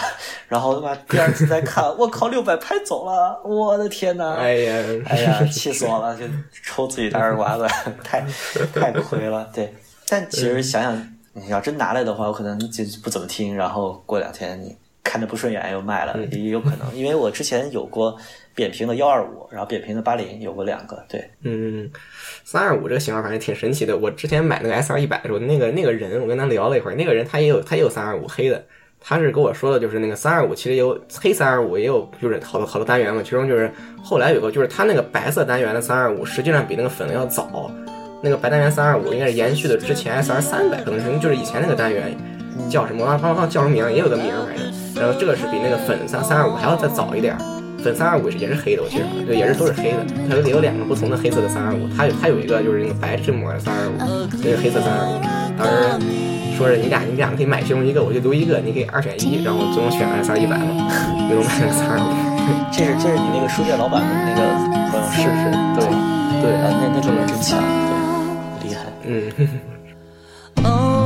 然后他妈第二次再看，我靠，六百拍走了，我的天呐！哎呀，哎呀，气死我了，就抽自己大耳刮子，太 太亏了。对，但其实想想，你要真拿来的话，我可能就不怎么听，然后过两天你看着不顺眼又卖了，也有可能，因为我之前有过扁平的幺二五，然后扁平的八零，有过两个，对，嗯。三二五这个型号反正挺神奇的。我之前买那个 S R 一百的时候，那个那个人我跟他聊了一会儿，那个人他也有他也有三二五黑的，他是跟我说的，就是那个三二五其实有黑三二五也有，就是好多好多单元嘛。其中就是后来有个就是他那个白色单元的三二五，实际上比那个粉的要早。那个白单元三二五应该是延续的之前 S R 三百，可能是就是以前那个单元叫什么，忘忘叫什么名，也有个名反正。然后这个是比那个粉三三二五还要再早一点儿。粉三二五也是黑的，我记得，对，也是都是黑的。它有有两个不同的黑色的三二五，它有它有一个就是那个白质膜的三二五，那个黑色三二五。当时说是你俩你俩可以买其中一个，我就留一个，你可以二选一，然后最终选了 S R 一百嘛，最终买了三二五。这是这是你那个书店老板的那个朋友，是是，对对，那那种人真强，对，厉害，嗯。